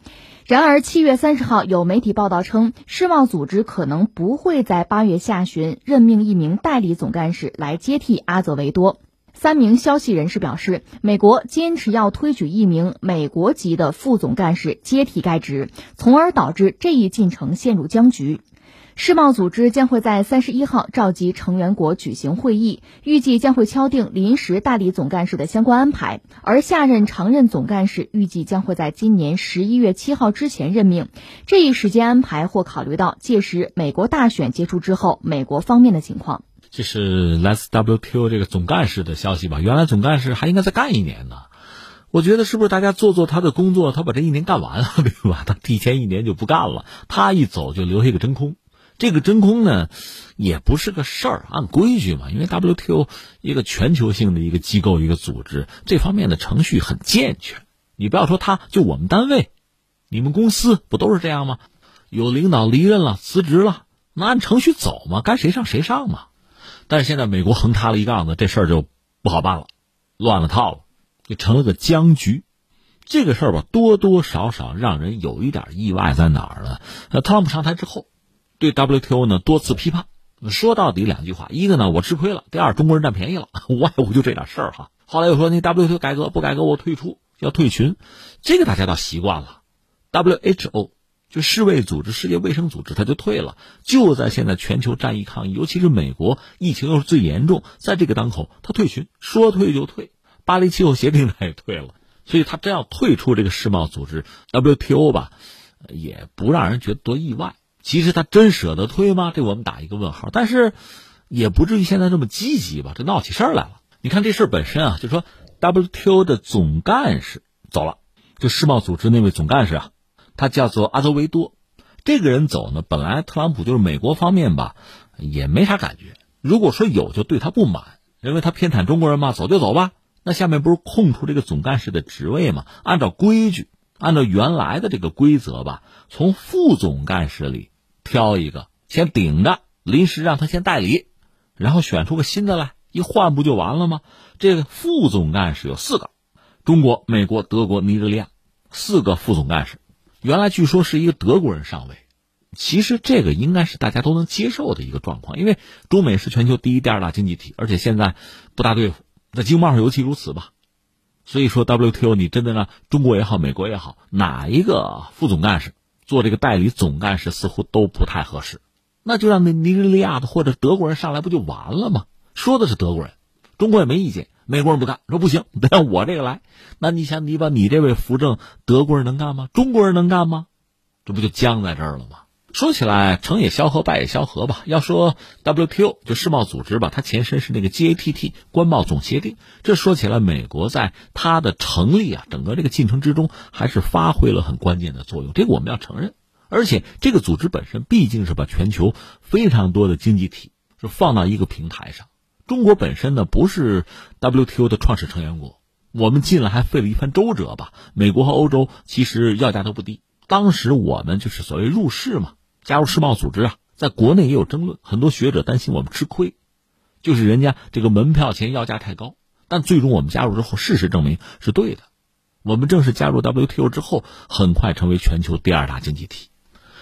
然而，七月三十号，有媒体报道称，世贸组织可能不会在八月下旬任命一名代理总干事来接替阿泽维多。三名消息人士表示，美国坚持要推举一名美国籍的副总干事接替该职，从而导致这一进程陷入僵局。世贸组织将会在三十一号召集成员国举行会议，预计将会敲定临时代理总干事的相关安排，而下任常任总干事预计将会在今年十一月七号之前任命。这一时间安排或考虑到届时美国大选结束之后美国方面的情况。这是来自 WTO 这个总干事的消息吧？原来总干事还应该再干一年呢。我觉得是不是大家做做他的工作，他把这一年干完了，对吧？他提前一年就不干了，他一走就留下一个真空。这个真空呢，也不是个事儿，按规矩嘛。因为 WTO 一个全球性的一个机构、一个组织，这方面的程序很健全。你不要说他，就我们单位、你们公司不都是这样吗？有领导离任了、辞职了，那按程序走嘛，该谁上谁上嘛。但是现在美国横插了一杠子，这事儿就不好办了，乱了套了，就成了个僵局。这个事儿吧，多多少少让人有一点意外，在哪儿呢？那特朗普上台之后，对 WTO 呢多次批判，说到底两句话：一个呢我吃亏了，第二中国人占便宜了，无外乎就这点事儿哈。后来又说那 WTO 改革不改革我退出，要退群，这个大家倒习惯了。WHO。就世卫组织、世界卫生组织，他就退了。就在现在，全球战役抗疫，尤其是美国疫情又是最严重，在这个当口，他退群，说退就退。巴黎气候协定他也退了，所以他真要退出这个世贸组织 WTO 吧，也不让人觉得多意外。其实他真舍得退吗？这我们打一个问号。但是，也不至于现在这么积极吧？这闹起事儿来了。你看这事儿本身啊，就说 WTO 的总干事走了，就世贸组织那位总干事啊。他叫做阿泽维多，这个人走呢，本来特朗普就是美国方面吧，也没啥感觉。如果说有，就对他不满，认为他偏袒中国人嘛，走就走吧。那下面不是空出这个总干事的职位嘛？按照规矩，按照原来的这个规则吧，从副总干事里挑一个，先顶着，临时让他先代理，然后选出个新的来，一换不就完了吗？这个副总干事有四个，中国、美国、德国、尼日利亚，四个副总干事。原来据说是一个德国人上位，其实这个应该是大家都能接受的一个状况，因为中美是全球第一、第二大经济体，而且现在不大对付，在经贸上尤其如此吧。所以说 WTO 你真的让中国也好，美国也好，哪一个副总干事做这个代理总干事似乎都不太合适，那就让那尼日利亚的或者德国人上来不就完了吗？说的是德国人，中国也没意见。美国人不干，说不行，得让我这个来。那你想，你把你这位扶正，德国人能干吗？中国人能干吗？这不就僵在这儿了吗？说起来，成也萧何，败也萧何吧。要说 WTO 就世贸组织吧，它前身是那个 GATT 关贸总协定。这说起来，美国在它的成立啊，整个这个进程之中，还是发挥了很关键的作用。这个我们要承认。而且，这个组织本身毕竟是把全球非常多的经济体是放到一个平台上。中国本身呢不是 WTO 的创始成员国，我们进来还费了一番周折吧。美国和欧洲其实要价都不低，当时我们就是所谓入世嘛，加入世贸组织啊，在国内也有争论，很多学者担心我们吃亏，就是人家这个门票钱要价太高。但最终我们加入之后，事实证明是对的，我们正式加入 WTO 之后，很快成为全球第二大经济体。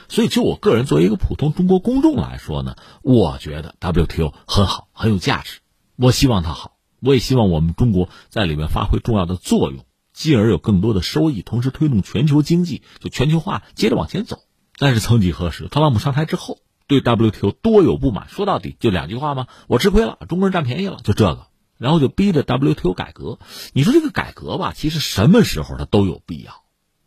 所以，就我个人作为一个普通中国公众来说呢，我觉得 WTO 很好，很有价值。我希望它好，我也希望我们中国在里面发挥重要的作用，进而有更多的收益，同时推动全球经济就全球化接着往前走。但是，曾几何时，特朗普上台之后，对 WTO 多有不满。说到底就两句话吗？我吃亏了，中国人占便宜了，就这个。然后就逼着 WTO 改革。你说这个改革吧，其实什么时候它都有必要，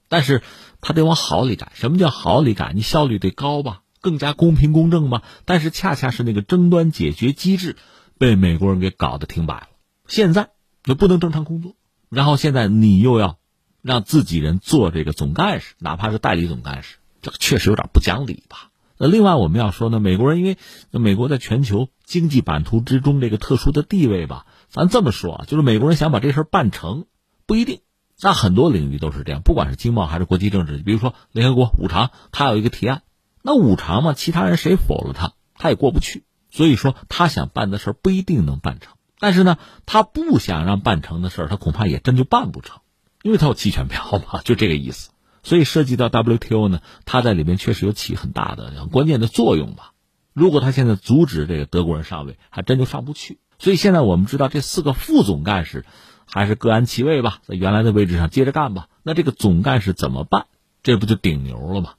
但是它得往好里改。什么叫好里改？你效率得高吧，更加公平公正吧。但是恰恰是那个争端解决机制被美国人给搞得停摆了。现在就不能正常工作，然后现在你又要让自己人做这个总干事，哪怕是代理总干事，这个确实有点不讲理吧？那另外我们要说呢，美国人因为美国在全球经济版图之中这个特殊的地位吧。咱这么说啊，就是美国人想把这事儿办成，不一定。那很多领域都是这样，不管是经贸还是国际政治。比如说联合国五常，他有一个提案，那五常嘛，其他人谁否了他，他也过不去。所以说，他想办的事儿不一定能办成。但是呢，他不想让办成的事儿，他恐怕也真就办不成，因为他有弃权票嘛，就这个意思。所以涉及到 WTO 呢，他在里面确实有起很大的、很关键的作用吧。如果他现在阻止这个德国人上位，还真就上不去。所以现在我们知道，这四个副总干事还是各安其位吧，在原来的位置上接着干吧。那这个总干事怎么办？这不就顶牛了吗？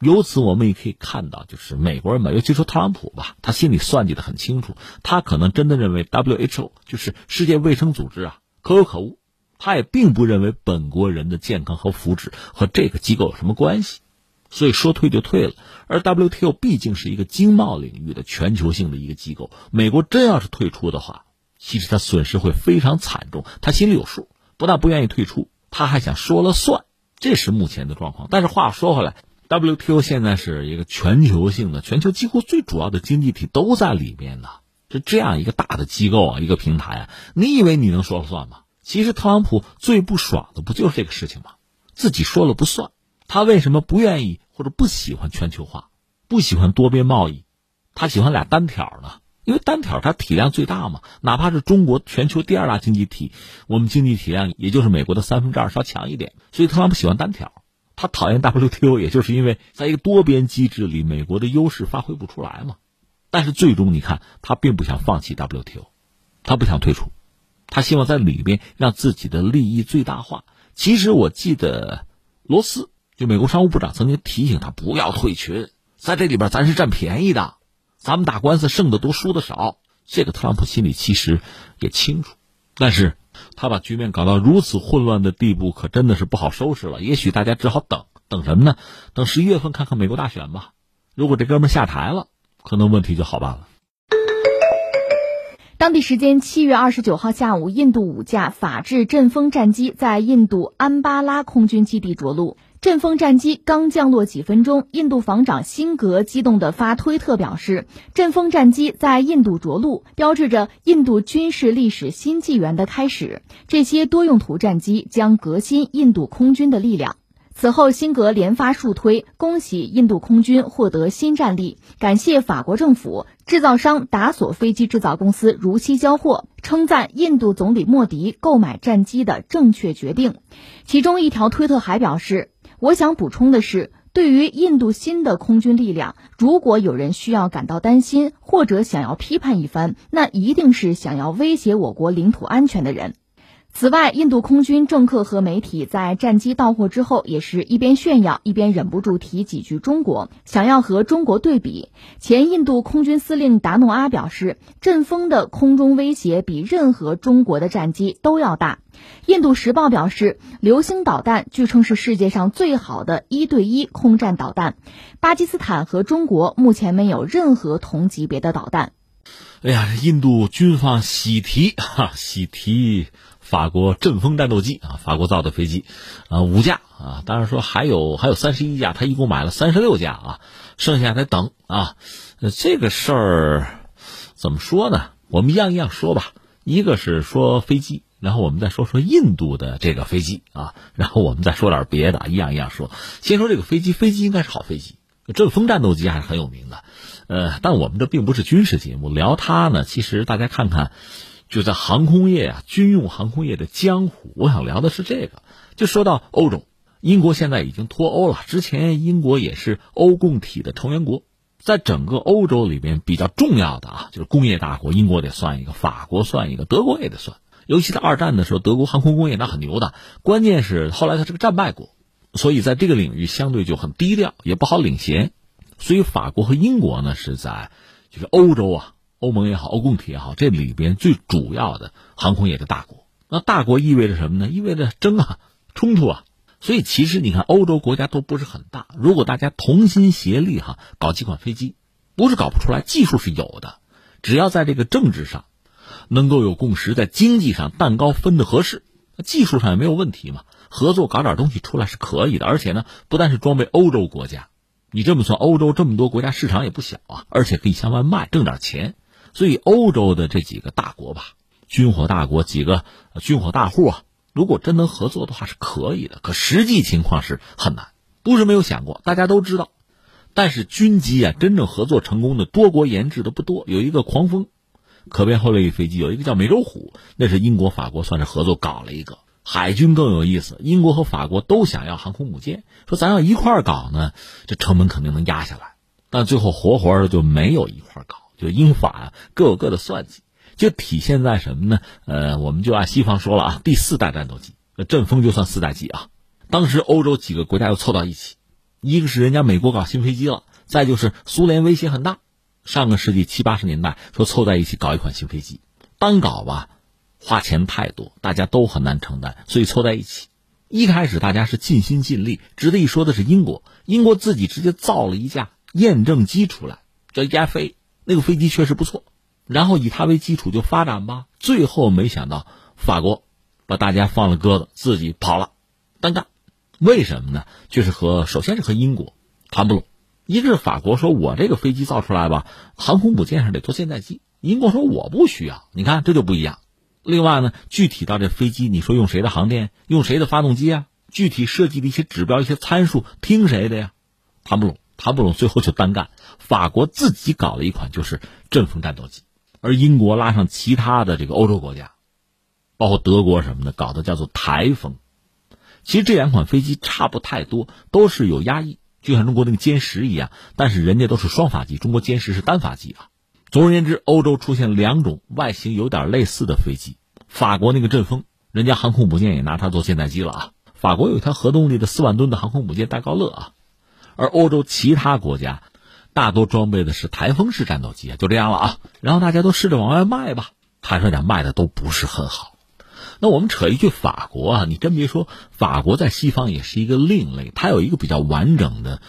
由此我们也可以看到，就是美国人吧，尤其说特朗普吧，他心里算计的很清楚，他可能真的认为 WHO 就是世界卫生组织啊可有可无，他也并不认为本国人的健康和福祉和这个机构有什么关系。所以说退就退了，而 WTO 毕竟是一个经贸领域的全球性的一个机构，美国真要是退出的话，其实他损失会非常惨重，他心里有数，不但不愿意退出，他还想说了算，这是目前的状况。但是话说回来，WTO 现在是一个全球性的，全球几乎最主要的经济体都在里面呢，是这样一个大的机构啊，一个平台啊，你以为你能说了算吗？其实特朗普最不爽的不就是这个事情吗？自己说了不算。他为什么不愿意或者不喜欢全球化，不喜欢多边贸易？他喜欢俩单挑呢？因为单挑它体量最大嘛。哪怕是中国全球第二大经济体，我们经济体量也就是美国的三分之二，稍强一点。所以特朗普喜欢单挑，他讨厌 WTO，也就是因为在一个多边机制里，美国的优势发挥不出来嘛。但是最终你看，他并不想放弃 WTO，他不想退出，他希望在里边让自己的利益最大化。其实我记得罗斯。就美国商务部长曾经提醒他不要退群，在这里边咱是占便宜的，咱们打官司胜的多输的少。这个特朗普心里其实也清楚，但是他把局面搞到如此混乱的地步，可真的是不好收拾了。也许大家只好等等什么呢？等十一月份看看美国大选吧。如果这哥们下台了，可能问题就好办了。当地时间七月二十九号下午，印度五架法制阵风战机在印度安巴拉空军基地着陆。阵风战机刚降落几分钟，印度防长辛格激动地发推特表示：“阵风战机在印度着陆，标志着印度军事历史新纪元的开始。这些多用途战机将革新印度空军的力量。”此后，辛格连发数推，恭喜印度空军获得新战力，感谢法国政府、制造商达索飞机制造公司如期交货，称赞印度总理莫迪购买战机的正确决定。其中一条推特还表示。我想补充的是，对于印度新的空军力量，如果有人需要感到担心或者想要批判一番，那一定是想要威胁我国领土安全的人。此外，印度空军政客和媒体在战机到货之后，也是一边炫耀一边忍不住提几句中国，想要和中国对比。前印度空军司令达诺阿表示，阵风的空中威胁比任何中国的战机都要大。印度时报表示，流星导弹据称是世界上最好的一对一空战导弹。巴基斯坦和中国目前没有任何同级别的导弹。哎呀，印度军方喜提哈，喜提。法国阵风战斗机啊，法国造的飞机，啊五架啊，当然说还有还有三十一架，他一共买了三十六架啊，剩下得等啊。这个事儿怎么说呢？我们一样一样说吧。一个是说飞机，然后我们再说说印度的这个飞机啊，然后我们再说点别的，一样一样说。先说这个飞机，飞机应该是好飞机，阵风战斗机还是很有名的。呃，但我们这并不是军事节目，聊它呢，其实大家看看。就在航空业啊，军用航空业的江湖，我想聊的是这个。就说到欧洲，英国现在已经脱欧了。之前英国也是欧共体的成员国，在整个欧洲里边比较重要的啊，就是工业大国，英国得算一个，法国算一个，德国也得算。尤其在二战的时候，德国航空工业那很牛的。关键是后来它是个战败国，所以在这个领域相对就很低调，也不好领衔。所以法国和英国呢是在就是欧洲啊，欧盟也好，欧共体也好，这里边最主要的航空业的大国。那大国意味着什么呢？意味着争啊，冲突啊。所以其实你看，欧洲国家都不是很大，如果大家同心协力哈，搞几款飞机，不是搞不出来，技术是有的，只要在这个政治上能够有共识，在经济上蛋糕分的合适，技术上也没有问题嘛。合作搞点东西出来是可以的，而且呢，不但是装备欧洲国家，你这么算，欧洲这么多国家市场也不小啊，而且可以向外卖挣点钱。所以欧洲的这几个大国吧，军火大国几个军火大户啊。如果真能合作的话是可以的，可实际情况是很难。不是没有想过，大家都知道。但是军机啊，真正合作成功的多国研制的不多。有一个狂风可变后掠翼飞机，有一个叫美洲虎，那是英国、法国算是合作搞了一个。海军更有意思，英国和法国都想要航空母舰，说咱要一块搞呢，这成本肯定能压下来。但最后活活的就没有一块搞，就英法啊各有各的算计。就体现在什么呢？呃，我们就按西方说了啊，第四代战斗机，阵风就算四代机啊。当时欧洲几个国家又凑到一起，一个是人家美国搞新飞机了，再就是苏联威胁很大。上个世纪七八十年代说凑在一起搞一款新飞机，单搞吧，花钱太多，大家都很难承担，所以凑在一起。一开始大家是尽心尽力，值得一说的是英国，英国自己直接造了一架验证机出来，叫 EFA，那个飞机确实不错。然后以它为基础就发展吧，最后没想到法国把大家放了鸽子，自己跑了，单干。为什么呢？就是和首先是和英国谈不拢。一个是法国说我这个飞机造出来吧，航空母舰上得做现代机，英国说我不需要。你看这就不一样。另外呢，具体到这飞机，你说用谁的航电，用谁的发动机啊？具体设计的一些指标、一些参数，听谁的呀？谈不拢，谈不拢，最后就单干。法国自己搞了一款就是阵风战斗机。而英国拉上其他的这个欧洲国家，包括德国什么的，搞的叫做台风。其实这两款飞机差不太多，都是有压抑，就像中国那个歼十一样。但是人家都是双发机，中国歼十是单发机啊。总而言之，欧洲出现两种外形有点类似的飞机。法国那个阵风，人家航空母舰也拿它做舰载机了啊。法国有一条核动力的四万吨的航空母舰戴高乐啊，而欧洲其他国家。大多装备的是台风式战斗机啊，就这样了啊。然后大家都试着往外卖吧，坦率讲卖的都不是很好。那我们扯一句法国啊，你真别说，法国在西方也是一个另类，它有一个比较完整的，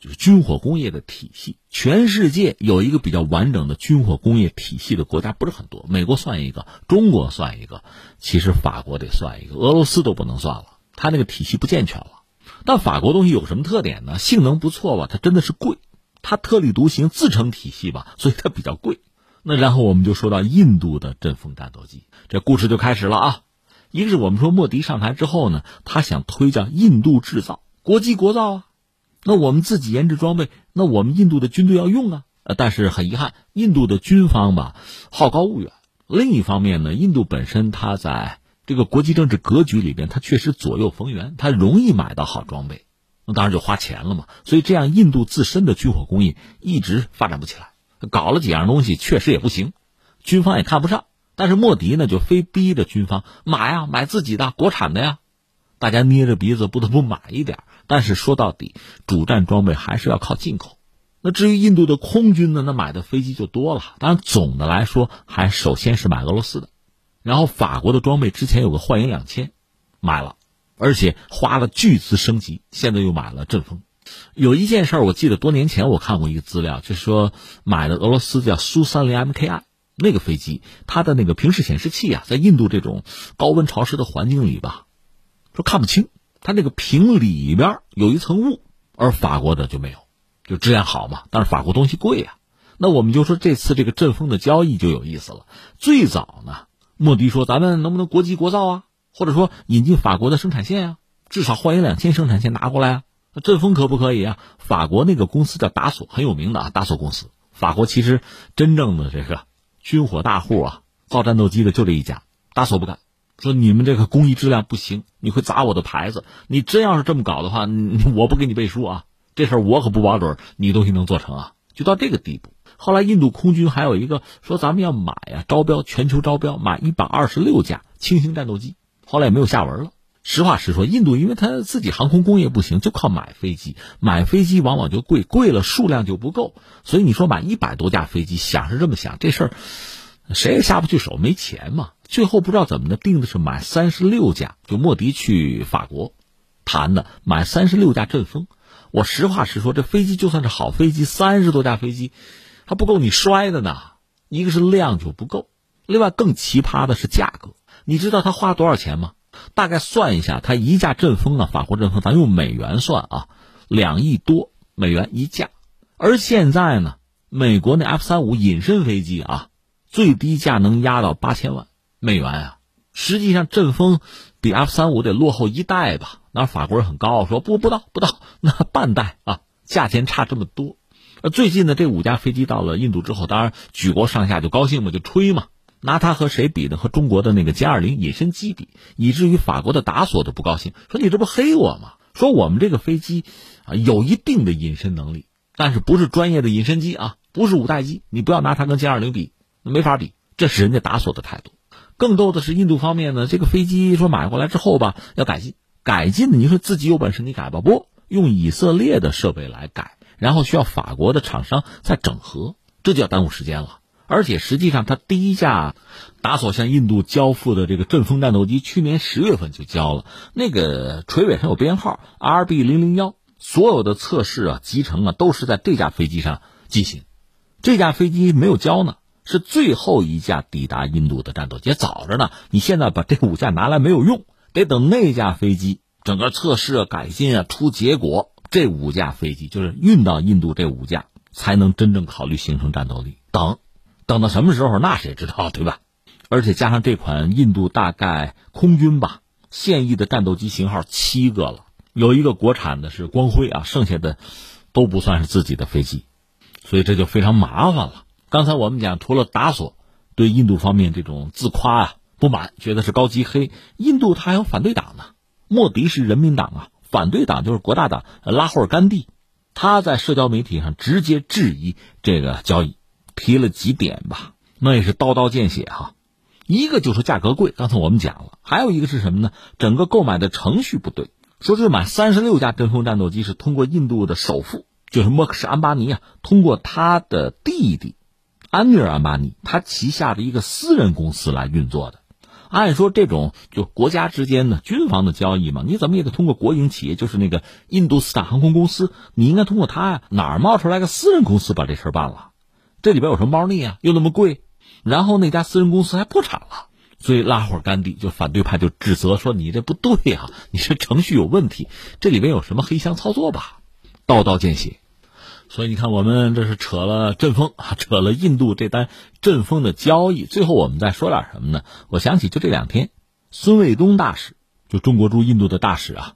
就是军火工业的体系。全世界有一个比较完整的军火工业体系的国家不是很多，美国算一个，中国算一个，其实法国得算一个，俄罗斯都不能算了，它那个体系不健全了。但法国东西有什么特点呢？性能不错吧，它真的是贵。它特立独行，自成体系吧，所以它比较贵。那然后我们就说到印度的阵风战斗机，这故事就开始了啊。一个是我们说莫迪上台之后呢，他想推叫印度制造，国机国造啊。那我们自己研制装备，那我们印度的军队要用啊。呃，但是很遗憾，印度的军方吧好高骛远。另一方面呢，印度本身它在这个国际政治格局里边，它确实左右逢源，它容易买到好装备。那当然就花钱了嘛，所以这样印度自身的军火工业一直发展不起来，搞了几样东西确实也不行，军方也看不上。但是莫迪呢就非逼着军方买呀，买自己的国产的呀，大家捏着鼻子不得不买一点。但是说到底，主战装备还是要靠进口。那至于印度的空军呢，那买的飞机就多了。当然总的来说还首先是买俄罗斯的，然后法国的装备之前有个幻影两千，买了。而且花了巨资升级，现在又买了阵风。有一件事我记得多年前我看过一个资料，就是说买的俄罗斯叫苏三零 MKI 那个飞机，它的那个平视显示器啊，在印度这种高温潮湿的环境里吧，说看不清，它那个屏里边有一层雾，而法国的就没有，就质量好嘛。但是法国东西贵啊，那我们就说这次这个阵风的交易就有意思了。最早呢，莫迪说咱们能不能国机国造啊？或者说引进法国的生产线啊，至少换一两千生产线拿过来啊。那阵风可不可以啊？法国那个公司叫达索，很有名的啊，达索公司。法国其实真正的这个军火大户啊，造战斗机的就这一家，达索不干，说你们这个工艺质量不行，你会砸我的牌子。你真要是这么搞的话，我不给你背书啊，这事儿我可不保准你东西能做成啊。就到这个地步。后来印度空军还有一个说，咱们要买啊，招标全球招标买一百二十六架轻型战斗机。后来也没有下文了，实话实说，印度因为它自己航空工业不行，就靠买飞机，买飞机往往就贵，贵了数量就不够，所以你说买一百多架飞机，想是这么想，这事儿谁也下不去手，没钱嘛。最后不知道怎么的，定的是买三十六架，就莫迪去法国谈的，买三十六架阵风。我实话实说，这飞机就算是好飞机，三十多架飞机还不够你摔的呢。一个是量就不够，另外更奇葩的是价格。你知道他花多少钱吗？大概算一下，他一架阵风啊，法国阵风，咱用美元算啊，两亿多美元一架。而现在呢，美国那 F 三五隐身飞机啊，最低价能压到八千万美元啊。实际上，阵风比 F 三五得落后一代吧？那法国人很高傲，说不不到不到，那半代啊，价钱差这么多。呃，最近呢，这五架飞机到了印度之后，当然举国上下就高兴嘛，就吹嘛。拿它和谁比呢？和中国的那个歼二零隐身机比，以至于法国的达索都不高兴，说你这不黑我吗？说我们这个飞机啊有一定的隐身能力，但是不是专业的隐身机啊，不是五代机，你不要拿它跟歼二零比，没法比。这是人家达索的态度。更逗的是印度方面呢，这个飞机说买过来之后吧，要改进，改进呢，你说自己有本事你改吧，不用以色列的设备来改，然后需要法国的厂商再整合，这就要耽误时间了。而且实际上，他第一架达索向印度交付的这个阵风战斗机，去年十月份就交了。那个垂尾上有编号 RB 零零幺，所有的测试啊、集成啊，都是在这架飞机上进行。这架飞机没有交呢，是最后一架抵达印度的战斗机，早着呢。你现在把这五架拿来没有用，得等那架飞机整个测试啊、改进啊出结果，这五架飞机就是运到印度，这五架才能真正考虑形成战斗力。等。等到什么时候，那谁知道，对吧？而且加上这款印度大概空军吧，现役的战斗机型号七个了，有一个国产的是光辉啊，剩下的都不算是自己的飞机，所以这就非常麻烦了。刚才我们讲，除了达索对印度方面这种自夸啊不满，觉得是高级黑，印度它还有反对党呢。莫迪是人民党啊，反对党就是国大党拉霍尔甘地，他在社交媒体上直接质疑这个交易。提了几点吧，那也是刀刀见血哈。一个就是价格贵，刚才我们讲了；还有一个是什么呢？整个购买的程序不对。说是买三十六架阵风战斗机是通过印度的首富，就是莫克什安巴尼啊，通过他的弟弟安尼尔安巴尼，他旗下的一个私人公司来运作的。按说这种就国家之间的军方的交易嘛，你怎么也得通过国营企业，就是那个印度斯坦航空公司，你应该通过他呀。哪儿冒出来个私人公司把这事办了？这里边有什么猫腻啊？又那么贵，然后那家私人公司还破产了，所以拉伙干地就反对派就指责说你这不对呀，你这程序有问题，这里边有什么黑箱操作吧？刀刀见血，所以你看我们这是扯了阵风啊，扯了印度这单阵风的交易，最后我们再说点什么呢？我想起就这两天，孙卫东大使，就中国驻印度的大使啊。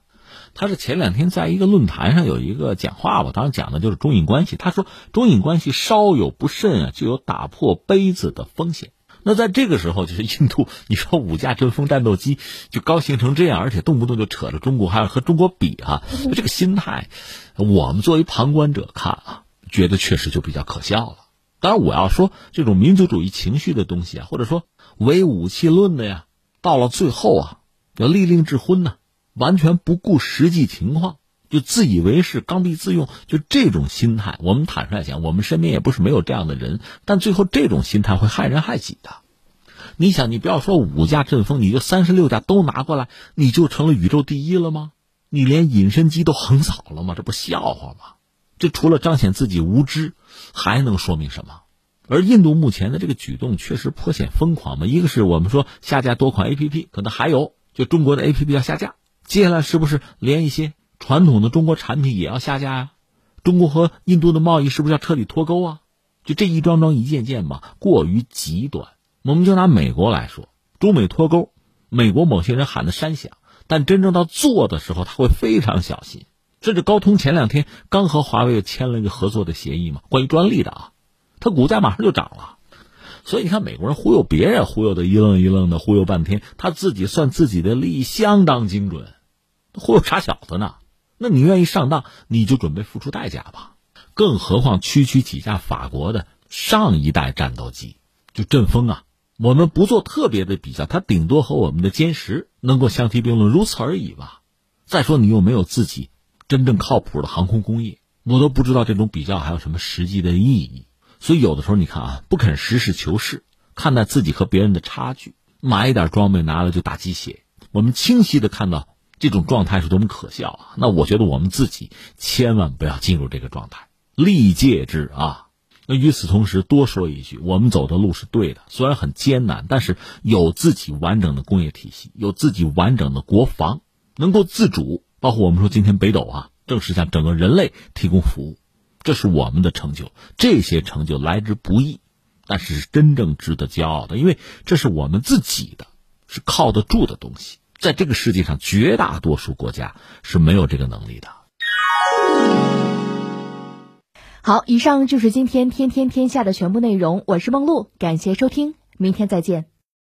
他是前两天在一个论坛上有一个讲话吧，当时讲的就是中印关系。他说，中印关系稍有不慎啊，就有打破杯子的风险。那在这个时候，就是印度，你说五架阵风战斗机就高兴成这样，而且动不动就扯着中国，还要和中国比啊，这个心态，我们作为旁观者看啊，觉得确实就比较可笑了。当然，我要说这种民族主义情绪的东西啊，或者说唯武器论的呀，到了最后啊，要立令智昏呢。完全不顾实际情况，就自以为是、刚愎自用，就这种心态。我们坦率讲，我们身边也不是没有这样的人，但最后这种心态会害人害己的。你想，你不要说五架阵风，你就三十六架都拿过来，你就成了宇宙第一了吗？你连隐身机都横扫了吗？这不笑话吗？这除了彰显自己无知，还能说明什么？而印度目前的这个举动确实颇显疯狂嘛。一个是我们说下架多款 A P P，可能还有就中国的 A P P 要下架。接下来是不是连一些传统的中国产品也要下架呀？中国和印度的贸易是不是要彻底脱钩啊？就这一桩桩一件件吧，过于极端。我们就拿美国来说，中美脱钩，美国某些人喊的山响，但真正到做的时候，他会非常小心。甚至高通前两天刚和华为签了一个合作的协议嘛，关于专利的啊，它股价马上就涨了。所以你看，美国人忽悠别人，忽悠的一愣一愣的，忽悠半天，他自己算自己的利益相当精准。忽悠傻小子呢？那你愿意上当，你就准备付出代价吧。更何况区区几架法国的上一代战斗机，就阵风啊，我们不做特别的比较，它顶多和我们的歼十能够相提并论，如此而已吧。再说你又没有自己真正靠谱的航空工业，我都不知道这种比较还有什么实际的意义。所以有的时候你看啊，不肯实事求是看待自己和别人的差距，买一点装备拿了就打鸡血。我们清晰的看到这种状态是多么可笑啊！那我觉得我们自己千万不要进入这个状态，历戒之啊。那与此同时，多说一句，我们走的路是对的，虽然很艰难，但是有自己完整的工业体系，有自己完整的国防，能够自主。包括我们说今天北斗啊，正是向整个人类提供服务，这是我们的成就。这些成就来之不易，但是是真正值得骄傲的，因为这是我们自己的，是靠得住的东西。在这个世界上，绝大多数国家是没有这个能力的。好，以上就是今天天天天下的全部内容。我是梦露，感谢收听，明天再见。